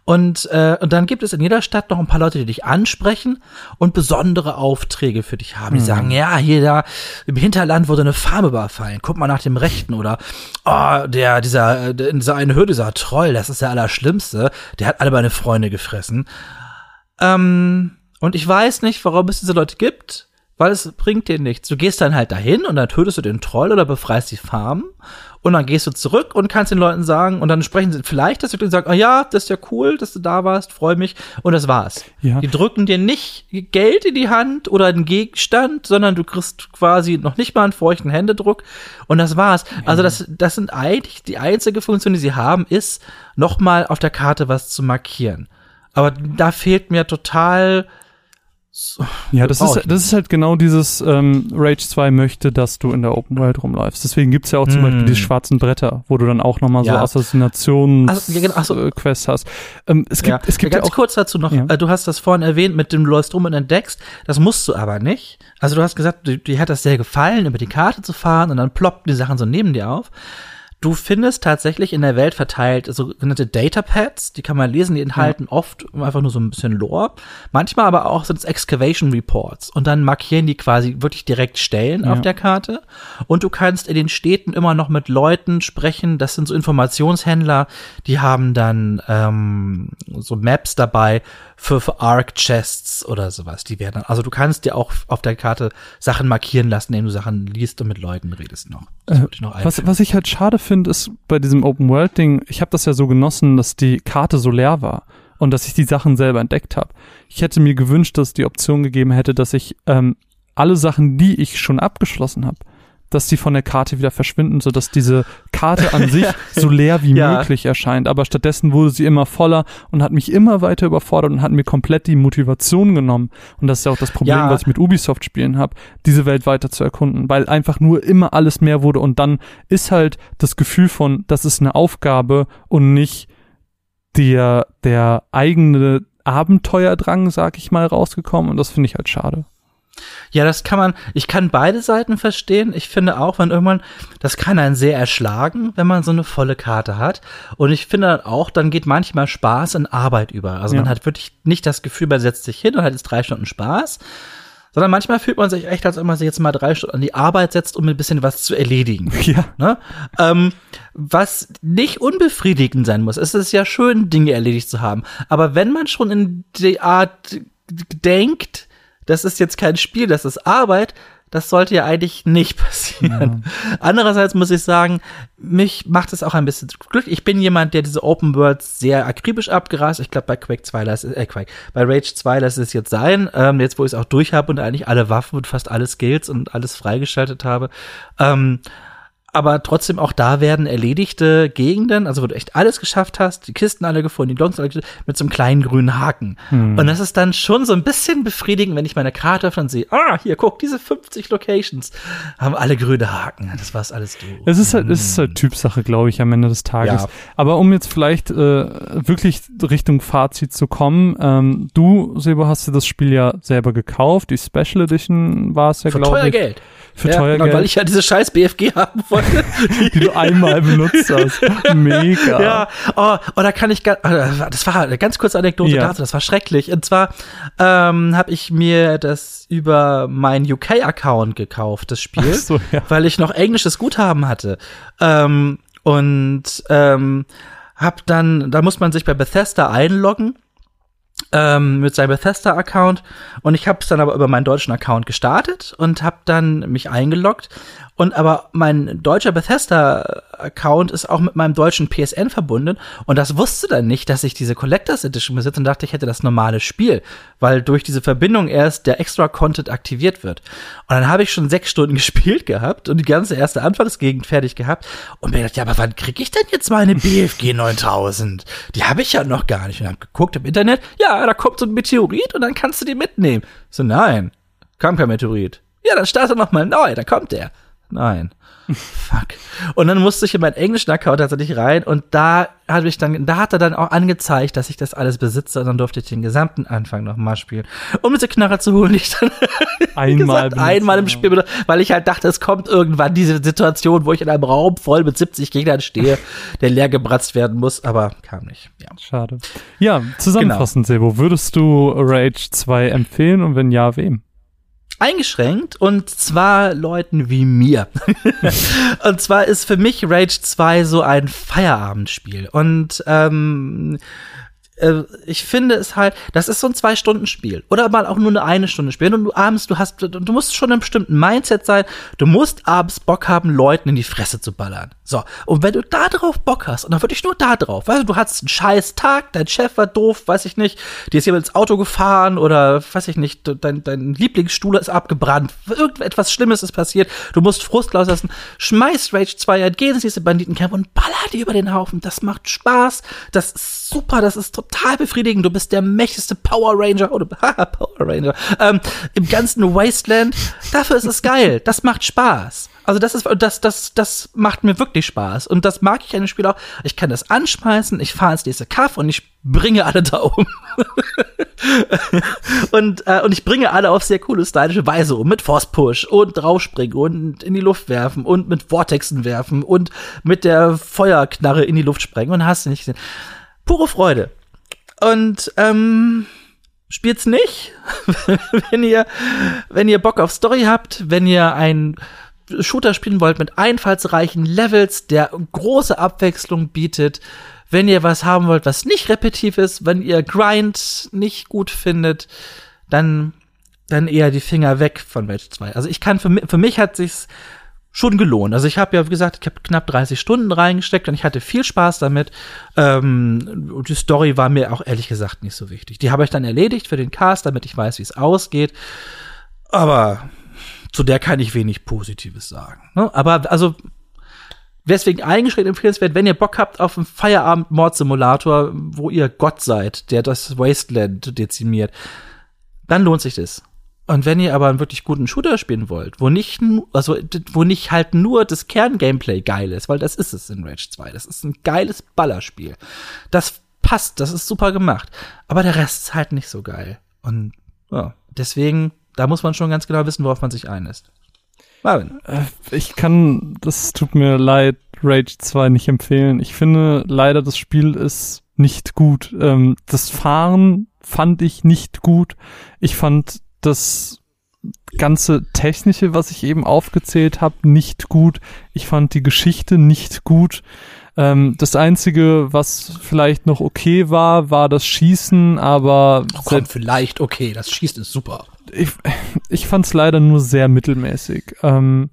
Und, äh, und dann gibt es in jeder Stadt noch ein paar Leute, die dich ansprechen und besondere Aufträge für dich haben. Die mhm. sagen, ja, hier da im Hinterland wurde eine Farm überfallen. Guck mal nach dem Rechten oder oh, der, dieser, dieser eine Hürde, dieser Troll, das ist der Allerschlimmste. Der hat alle meine Freunde gefressen. Ähm, und ich weiß nicht, warum es diese Leute gibt, weil es bringt dir nichts. Du gehst dann halt dahin und dann tötest du den Troll oder befreist die Farm und dann gehst du zurück und kannst den Leuten sagen und dann sprechen sie vielleicht, dass du denen sagst, ah ja, das ist ja cool, dass du da warst, freue mich und das war's. Ja. Die drücken dir nicht Geld in die Hand oder einen Gegenstand, sondern du kriegst quasi noch nicht mal einen feuchten Händedruck und das war's. Also das, das sind eigentlich die einzige Funktion, die sie haben, ist nochmal auf der Karte was zu markieren. Aber da fehlt mir total. Ja, das ist, das ist halt genau dieses ähm, Rage 2 möchte, dass du in der Open World rumläufst. Deswegen gibt's ja auch zum mm. Beispiel diese schwarzen Bretter, wo du dann auch nochmal ja. so Assassinations-Quests also, ja, genau, so. hast. Ähm, es gibt, ja. es gibt ganz ja auch, kurz dazu noch, äh, du hast das vorhin erwähnt, mit dem du läufst rum und entdeckst. Das musst du aber nicht. Also du hast gesagt, dir hat das sehr gefallen, über die Karte zu fahren und dann ploppen die Sachen so neben dir auf. Du findest tatsächlich in der Welt verteilt sogenannte Datapads, die kann man lesen, die enthalten ja. oft einfach nur so ein bisschen Lore. Manchmal aber auch sind es Excavation Reports und dann markieren die quasi wirklich direkt Stellen ja. auf der Karte. Und du kannst in den Städten immer noch mit Leuten sprechen. Das sind so Informationshändler, die haben dann ähm, so Maps dabei für, für Arc Chests oder sowas. Die werden, also du kannst dir auch auf der Karte Sachen markieren lassen, indem du Sachen liest und mit Leuten redest noch. Äh, was, was ich halt schade finde, ist bei diesem Open World Ding, ich habe das ja so genossen, dass die Karte so leer war und dass ich die Sachen selber entdeckt habe. Ich hätte mir gewünscht, dass es die Option gegeben hätte, dass ich ähm, alle Sachen, die ich schon abgeschlossen habe, dass die von der Karte wieder verschwinden, so dass diese Karte an <laughs> sich so leer wie ja. möglich erscheint. Aber stattdessen wurde sie immer voller und hat mich immer weiter überfordert und hat mir komplett die Motivation genommen. Und das ist ja auch das Problem, ja. was ich mit Ubisoft-Spielen habe, diese Welt weiter zu erkunden, weil einfach nur immer alles mehr wurde und dann ist halt das Gefühl von, das ist eine Aufgabe und nicht der, der eigene Abenteuerdrang, sag ich mal, rausgekommen und das finde ich halt schade. Ja, das kann man, ich kann beide Seiten verstehen. Ich finde auch, wenn irgendwann, das kann einen sehr erschlagen, wenn man so eine volle Karte hat. Und ich finde auch, dann geht manchmal Spaß in Arbeit über. Also ja. man hat wirklich nicht das Gefühl, man setzt sich hin und hat jetzt drei Stunden Spaß, sondern manchmal fühlt man sich echt, als ob man sich jetzt mal drei Stunden an die Arbeit setzt, um ein bisschen was zu erledigen. <laughs> Ja. Ne? Ähm, was nicht unbefriedigend sein muss. Es ist ja schön, Dinge erledigt zu haben. Aber wenn man schon in die Art denkt, das ist jetzt kein Spiel, das ist Arbeit, das sollte ja eigentlich nicht <laughs> passieren. Ja. Andererseits muss ich sagen, mich macht es auch ein bisschen Glück. Ich bin jemand, der diese Open Worlds sehr akribisch abgerast. Ich glaube, bei Quake 2 lässt äh, Quake, bei Rage 2 lässt es jetzt sein. Ähm, jetzt, wo ich es auch durch habe und eigentlich alle Waffen und fast alle Skills und alles freigeschaltet habe. Ähm, aber trotzdem auch da werden erledigte Gegenden, also wo du echt alles geschafft hast, die Kisten alle gefunden, die Glocks alle gefunden, mit so einem kleinen grünen Haken. Hm. Und das ist dann schon so ein bisschen befriedigend, wenn ich meine Karte öffne und sehe, ah, hier, guck, diese 50 Locations haben alle grüne Haken. Das war's alles du. Es ist halt, es ist halt Typsache, glaube ich, am Ende des Tages. Ja. Aber um jetzt vielleicht äh, wirklich Richtung Fazit zu kommen, ähm, du, Sebo, hast dir das Spiel ja selber gekauft. Die Special Edition war es ja, glaube ich. Für teuer Geld. Für ja, teuer genau, Geld. Weil ich ja diese scheiß BFG haben wollte. <laughs> die du einmal benutzt hast. Mega. Ja, oh, oh da kann ich, äh, das war eine ganz kurze Anekdote ja. dazu, das war schrecklich. Und zwar ähm, habe ich mir das über meinen UK-Account gekauft, das Spiel, so, ja. weil ich noch englisches Guthaben hatte. Ähm, und ähm, hab dann, da muss man sich bei Bethesda einloggen ähm, mit seinem Bethesda-Account und ich habe es dann aber über meinen deutschen Account gestartet und habe dann mich eingeloggt und aber mein deutscher Bethesda-Account ist auch mit meinem deutschen PSN verbunden. Und das wusste dann nicht, dass ich diese Collectors Edition besitze und dachte, ich hätte das normale Spiel, weil durch diese Verbindung erst der extra Content aktiviert wird. Und dann habe ich schon sechs Stunden <laughs> gespielt gehabt und die ganze erste Anfangsgegend fertig gehabt und mir gedacht, ja, aber wann kriege ich denn jetzt meine BFG 9000? Die habe ich ja noch gar nicht. Und habe geguckt im Internet, ja, da kommt so ein Meteorit und dann kannst du die mitnehmen. So, nein, kam kein Meteorit. Ja, dann starte noch mal neu, da kommt der. Nein. Fuck. Und dann musste ich in meinen englischen Account tatsächlich rein und da habe ich dann, da hat er dann auch angezeigt, dass ich das alles besitze und dann durfte ich den gesamten Anfang nochmal spielen. Um diese Knarre zu holen, die ich dann <laughs> einmal, gesagt, einmal im Spiel, benutze, weil ich halt dachte, es kommt irgendwann diese Situation, wo ich in einem Raum voll mit 70 Gegnern stehe, <laughs> der leer gebratzt werden muss, aber kam nicht. Ja. Schade. Ja, zusammenfassend, genau. Sebo, würdest du Rage 2 empfehlen und wenn ja, wem? Eingeschränkt und zwar Leuten wie mir. <laughs> und zwar ist für mich Rage 2 so ein Feierabendspiel und ähm, äh, ich finde es halt, das ist so ein Zwei-Stunden-Spiel. Oder mal auch nur eine eine Stunde spielen. Und du abends, du hast, du musst schon in einem bestimmten Mindset sein. Du musst abends Bock haben, Leuten in die Fresse zu ballern. So. Und wenn du da drauf Bock hast, und dann würde ich nur da drauf, weißt du, du hattest einen scheiß Tag, dein Chef war doof, weiß ich nicht, dir ist jemand ins Auto gefahren oder, weiß ich nicht, dein, dein Lieblingsstuhl ist abgebrannt, irgendetwas Schlimmes ist passiert, du musst Frust rauslassen, schmeiß Rage 2 ein, geh ins nächste Banditencamp und baller die über den Haufen. Das macht Spaß, das ist super, das ist total total befriedigend. Du bist der mächtigste Power Ranger oder <laughs> Power Ranger ähm, im ganzen Wasteland. Dafür ist es geil. Das macht Spaß. Also das ist das das das macht mir wirklich Spaß und das mag ich an dem Spiel auch. Ich kann das anschmeißen, ich fahre ins nächste Kaff und ich bringe alle da um. <laughs> und äh, und ich bringe alle auf sehr coole stylische Weise um mit Force Push und draufspringen und in die Luft werfen und mit Vortexen werfen und mit der Feuerknarre in die Luft sprengen und hast du nicht gesehen. Pure Freude. Und ähm, spielt's nicht, <laughs> wenn ihr wenn ihr Bock auf Story habt, wenn ihr ein Shooter spielen wollt mit einfallsreichen Levels, der große Abwechslung bietet, wenn ihr was haben wollt, was nicht repetitiv ist, wenn ihr Grind nicht gut findet, dann dann eher die Finger weg von Rage 2. Also ich kann für für mich hat sich's schon gelohnt. Also ich habe ja, wie gesagt, ich habe knapp 30 Stunden reingesteckt und ich hatte viel Spaß damit. Ähm, und die Story war mir auch ehrlich gesagt nicht so wichtig. Die habe ich dann erledigt für den Cast, damit ich weiß, wie es ausgeht. Aber zu der kann ich wenig Positives sagen. Ne? Aber also Deswegen eingeschränkt empfehlenswert, wenn ihr Bock habt auf einen Feierabend-Mord-Simulator, wo ihr Gott seid, der das Wasteland dezimiert, dann lohnt sich das. Und wenn ihr aber einen wirklich guten Shooter spielen wollt, wo nicht, also, wo nicht halt nur das Kerngameplay geil ist, weil das ist es in Rage 2. Das ist ein geiles Ballerspiel. Das passt, das ist super gemacht. Aber der Rest ist halt nicht so geil. Und, ja, deswegen, da muss man schon ganz genau wissen, worauf man sich einlässt. Marvin. Äh, ich kann, das tut mir leid, Rage 2 nicht empfehlen. Ich finde leider, das Spiel ist nicht gut. Ähm, das Fahren fand ich nicht gut. Ich fand das ganze Technische, was ich eben aufgezählt habe, nicht gut. Ich fand die Geschichte nicht gut. Ähm, das Einzige, was vielleicht noch okay war, war das Schießen, aber... Oh, komm, vielleicht okay, das Schießen ist super. Ich, ich fand es leider nur sehr mittelmäßig. Ähm,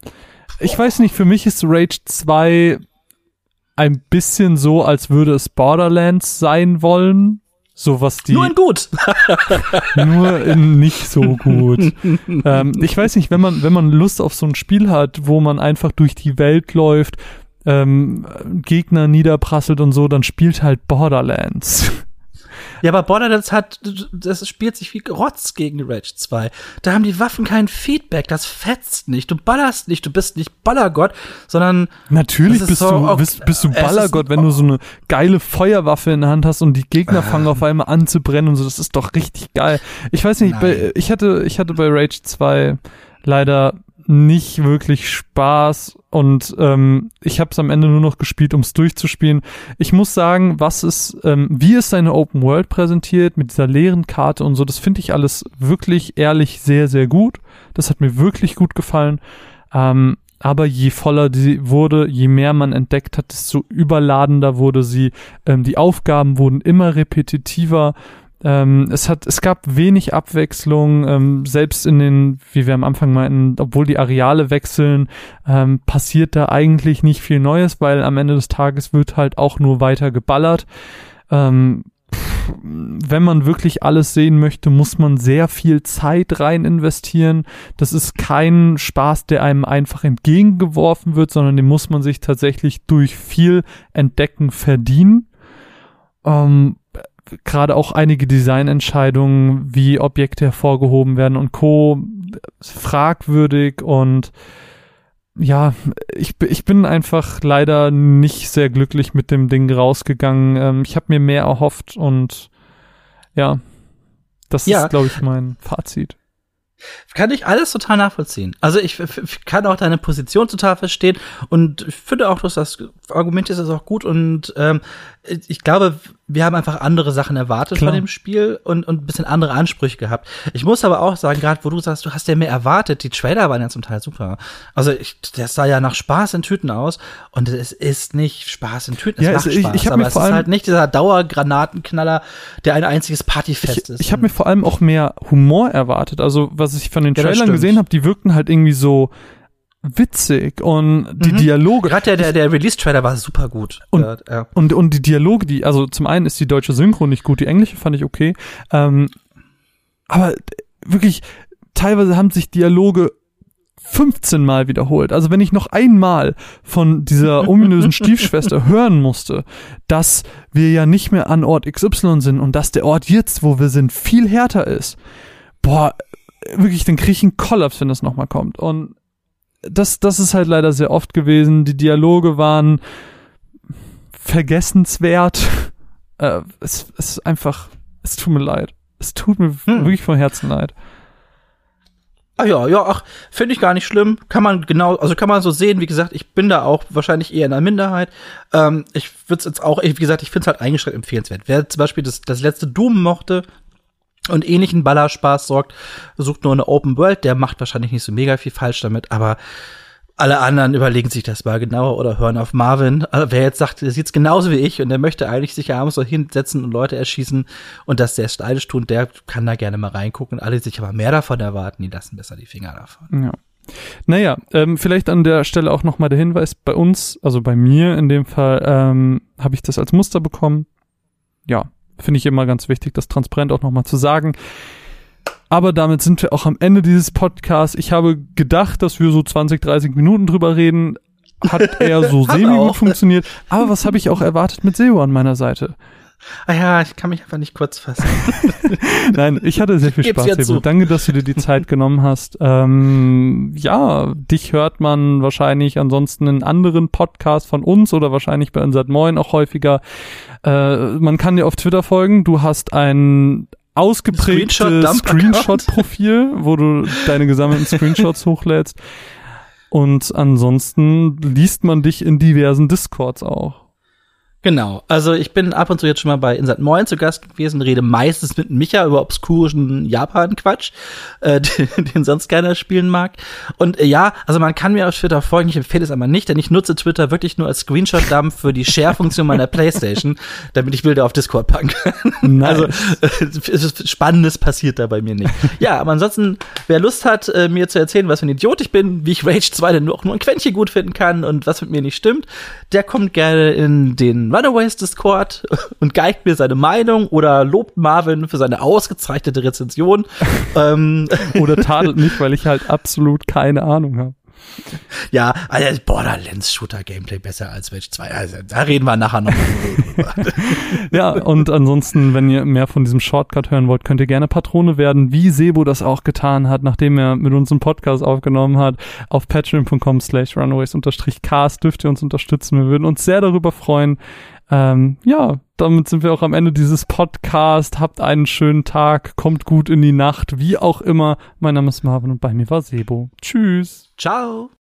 ich weiß nicht, für mich ist Rage 2 ein bisschen so, als würde es Borderlands sein wollen. So was die. Nur in gut. <laughs> nur in nicht so gut. <laughs> ähm, ich weiß nicht, wenn man, wenn man Lust auf so ein Spiel hat, wo man einfach durch die Welt läuft, ähm, Gegner niederprasselt und so, dann spielt halt Borderlands. Ja, aber Borderlands hat, das spielt sich wie Rotz gegen Rage 2. Da haben die Waffen kein Feedback, das fetzt nicht, du ballerst nicht, du bist nicht Ballergott, sondern Natürlich bist so, du, bist, bist du Ballergott, wenn du so eine geile Feuerwaffe in der Hand hast und die Gegner ähm. fangen auf einmal an zu brennen und so, das ist doch richtig geil. Ich weiß nicht, bei, ich hatte, ich hatte bei Rage 2 leider nicht wirklich Spaß und ähm, ich habe es am Ende nur noch gespielt, um es durchzuspielen. Ich muss sagen, was ist, ähm, wie ist seine Open World präsentiert mit dieser leeren Karte und so, das finde ich alles wirklich ehrlich sehr, sehr gut. Das hat mir wirklich gut gefallen. Ähm, aber je voller sie wurde, je mehr man entdeckt hat, desto überladender wurde sie. Ähm, die Aufgaben wurden immer repetitiver ähm, es hat, es gab wenig Abwechslung, ähm, selbst in den, wie wir am Anfang meinten, obwohl die Areale wechseln, ähm, passiert da eigentlich nicht viel Neues, weil am Ende des Tages wird halt auch nur weiter geballert. Ähm, wenn man wirklich alles sehen möchte, muss man sehr viel Zeit rein investieren. Das ist kein Spaß, der einem einfach entgegengeworfen wird, sondern den muss man sich tatsächlich durch viel Entdecken verdienen. Gerade auch einige Designentscheidungen, wie Objekte hervorgehoben werden und Co. fragwürdig und ja, ich, ich bin einfach leider nicht sehr glücklich mit dem Ding rausgegangen. Ähm, ich habe mir mehr erhofft und ja, das ja. ist, glaube ich, mein Fazit. Kann ich alles total nachvollziehen. Also ich, ich kann auch deine Position total verstehen und ich finde auch, dass das Argument ist das auch gut und ähm, ich glaube, wir haben einfach andere Sachen erwartet Klar. von dem Spiel und, und ein bisschen andere Ansprüche gehabt. Ich muss aber auch sagen, gerade wo du sagst, du hast ja mehr erwartet, die Trailer waren ja zum Teil super. Also ich, das sah ja nach Spaß in Tüten aus und es ist nicht Spaß in Tüten, es ja, macht also ich, Spaß, ich aber es ist halt nicht dieser Dauergranatenknaller, der ein einziges Partyfest ich, ist. Ich habe mir vor allem auch mehr Humor erwartet. Also was ich von den ja, Trailern gesehen habe, die wirkten halt irgendwie so witzig und die mhm. Dialoge. Gerade der, der, der Release-Trailer war super gut. Und, ja, ja. und, und die Dialoge, die, also zum einen ist die deutsche Synchro nicht gut, die englische fand ich okay. Ähm, aber wirklich, teilweise haben sich Dialoge 15 Mal wiederholt. Also wenn ich noch einmal von dieser ominösen <laughs> Stiefschwester hören musste, dass wir ja nicht mehr an Ort XY sind und dass der Ort jetzt, wo wir sind, viel härter ist. Boah, wirklich, dann kriege ich einen Kollaps, wenn das nochmal kommt. Und das, das ist halt leider sehr oft gewesen. Die Dialoge waren vergessenswert. <laughs> Äh, es, es ist einfach, es tut mir leid. Es tut mir hm. wirklich von Herzen leid. Ah ja, ja, ach, finde ich gar nicht schlimm. Kann man genau, also kann man so sehen, wie gesagt, ich bin da auch wahrscheinlich eher in der Minderheit. Ähm, ich würde es jetzt auch, wie gesagt, ich finde es halt eingeschränkt empfehlenswert. Wer zum Beispiel das, das letzte Doom mochte, und ähnlichen Ballerspaß sorgt, sucht nur eine Open World, der macht wahrscheinlich nicht so mega viel falsch damit, aber alle anderen überlegen sich das mal genauer oder hören auf Marvin. Also wer jetzt sagt, der sieht's genauso wie ich und der möchte eigentlich sich abends so hinsetzen und Leute erschießen und das sehr stylisch tun, der kann da gerne mal reingucken. Alle, die sich aber mehr davon erwarten, die lassen besser die Finger davon. Ja. Naja, ähm, vielleicht an der Stelle auch nochmal der Hinweis, bei uns, also bei mir in dem Fall, ähm, habe ich das als Muster bekommen. Ja, Finde ich immer ganz wichtig, das transparent auch nochmal zu sagen. Aber damit sind wir auch am Ende dieses Podcasts. Ich habe gedacht, dass wir so 20, 30 Minuten drüber reden. Hat eher so <laughs> semi-gut funktioniert. Aber was habe ich auch erwartet mit SEO an meiner Seite? Ah ja, ich kann mich einfach nicht kurz fassen. <laughs> Nein, ich hatte sehr viel Spaß, Sebo. Danke, dass du dir die Zeit <laughs> genommen hast. Ähm, ja, dich hört man wahrscheinlich ansonsten in anderen Podcasts von uns oder wahrscheinlich bei Unsert Moin auch häufiger. Äh, man kann dir auf Twitter folgen. Du hast ein ausgeprägtes Screenshot-Profil, wo du deine gesammelten Screenshots <laughs> hochlädst. Und ansonsten liest man dich in diversen Discords auch. Genau. Also ich bin ab und zu jetzt schon mal bei Insert Moin zu Gast gewesen, rede meistens mit Micha über obskuren Japan-Quatsch, äh, <laughs> den, den, sonst keiner spielen mag. Und äh, ja, also man kann mir auf Twitter folgen, ich empfehle es aber nicht, denn ich nutze Twitter wirklich nur als Screenshot-Dump für die Share-Funktion meiner Playstation, <laughs> damit ich Bilder auf Discord packen kann. Nice. Also äh, Spannendes passiert da bei mir nicht. Ja, aber ansonsten, wer Lust hat, äh, mir zu erzählen, was für ein Idiot ich bin, wie ich Rage 2 denn nur, auch nur ein Quäntchen gut finden kann und was mit mir nicht stimmt, der kommt gerne in den Runaways Discord <laughs> und geigt mir seine Meinung oder lobt Marvin für seine ausgezeichnete Rezension. <laughs> ähm, oder tadelt mich, weil ich halt <laughs> absolut keine Ahnung habe. Ja, also Borderlands Shooter Gameplay besser als Witch 2. Also da reden wir nachher noch <laughs> ja, und ansonsten, wenn ihr mehr von diesem Shortcut hören wollt, könnt ihr gerne Patrone werden, wie Sebo das auch getan hat, nachdem er mit uns einen Podcast aufgenommen hat. Auf patreon.com slash runaways-cast dürft ihr uns unterstützen. Wir würden uns sehr darüber freuen. Ähm, ja, damit sind wir auch am Ende dieses Podcast. Habt einen schönen Tag, kommt gut in die Nacht, wie auch immer. Mein Name ist Marvin und bei mir war Sebo. Tschüss. Ciao.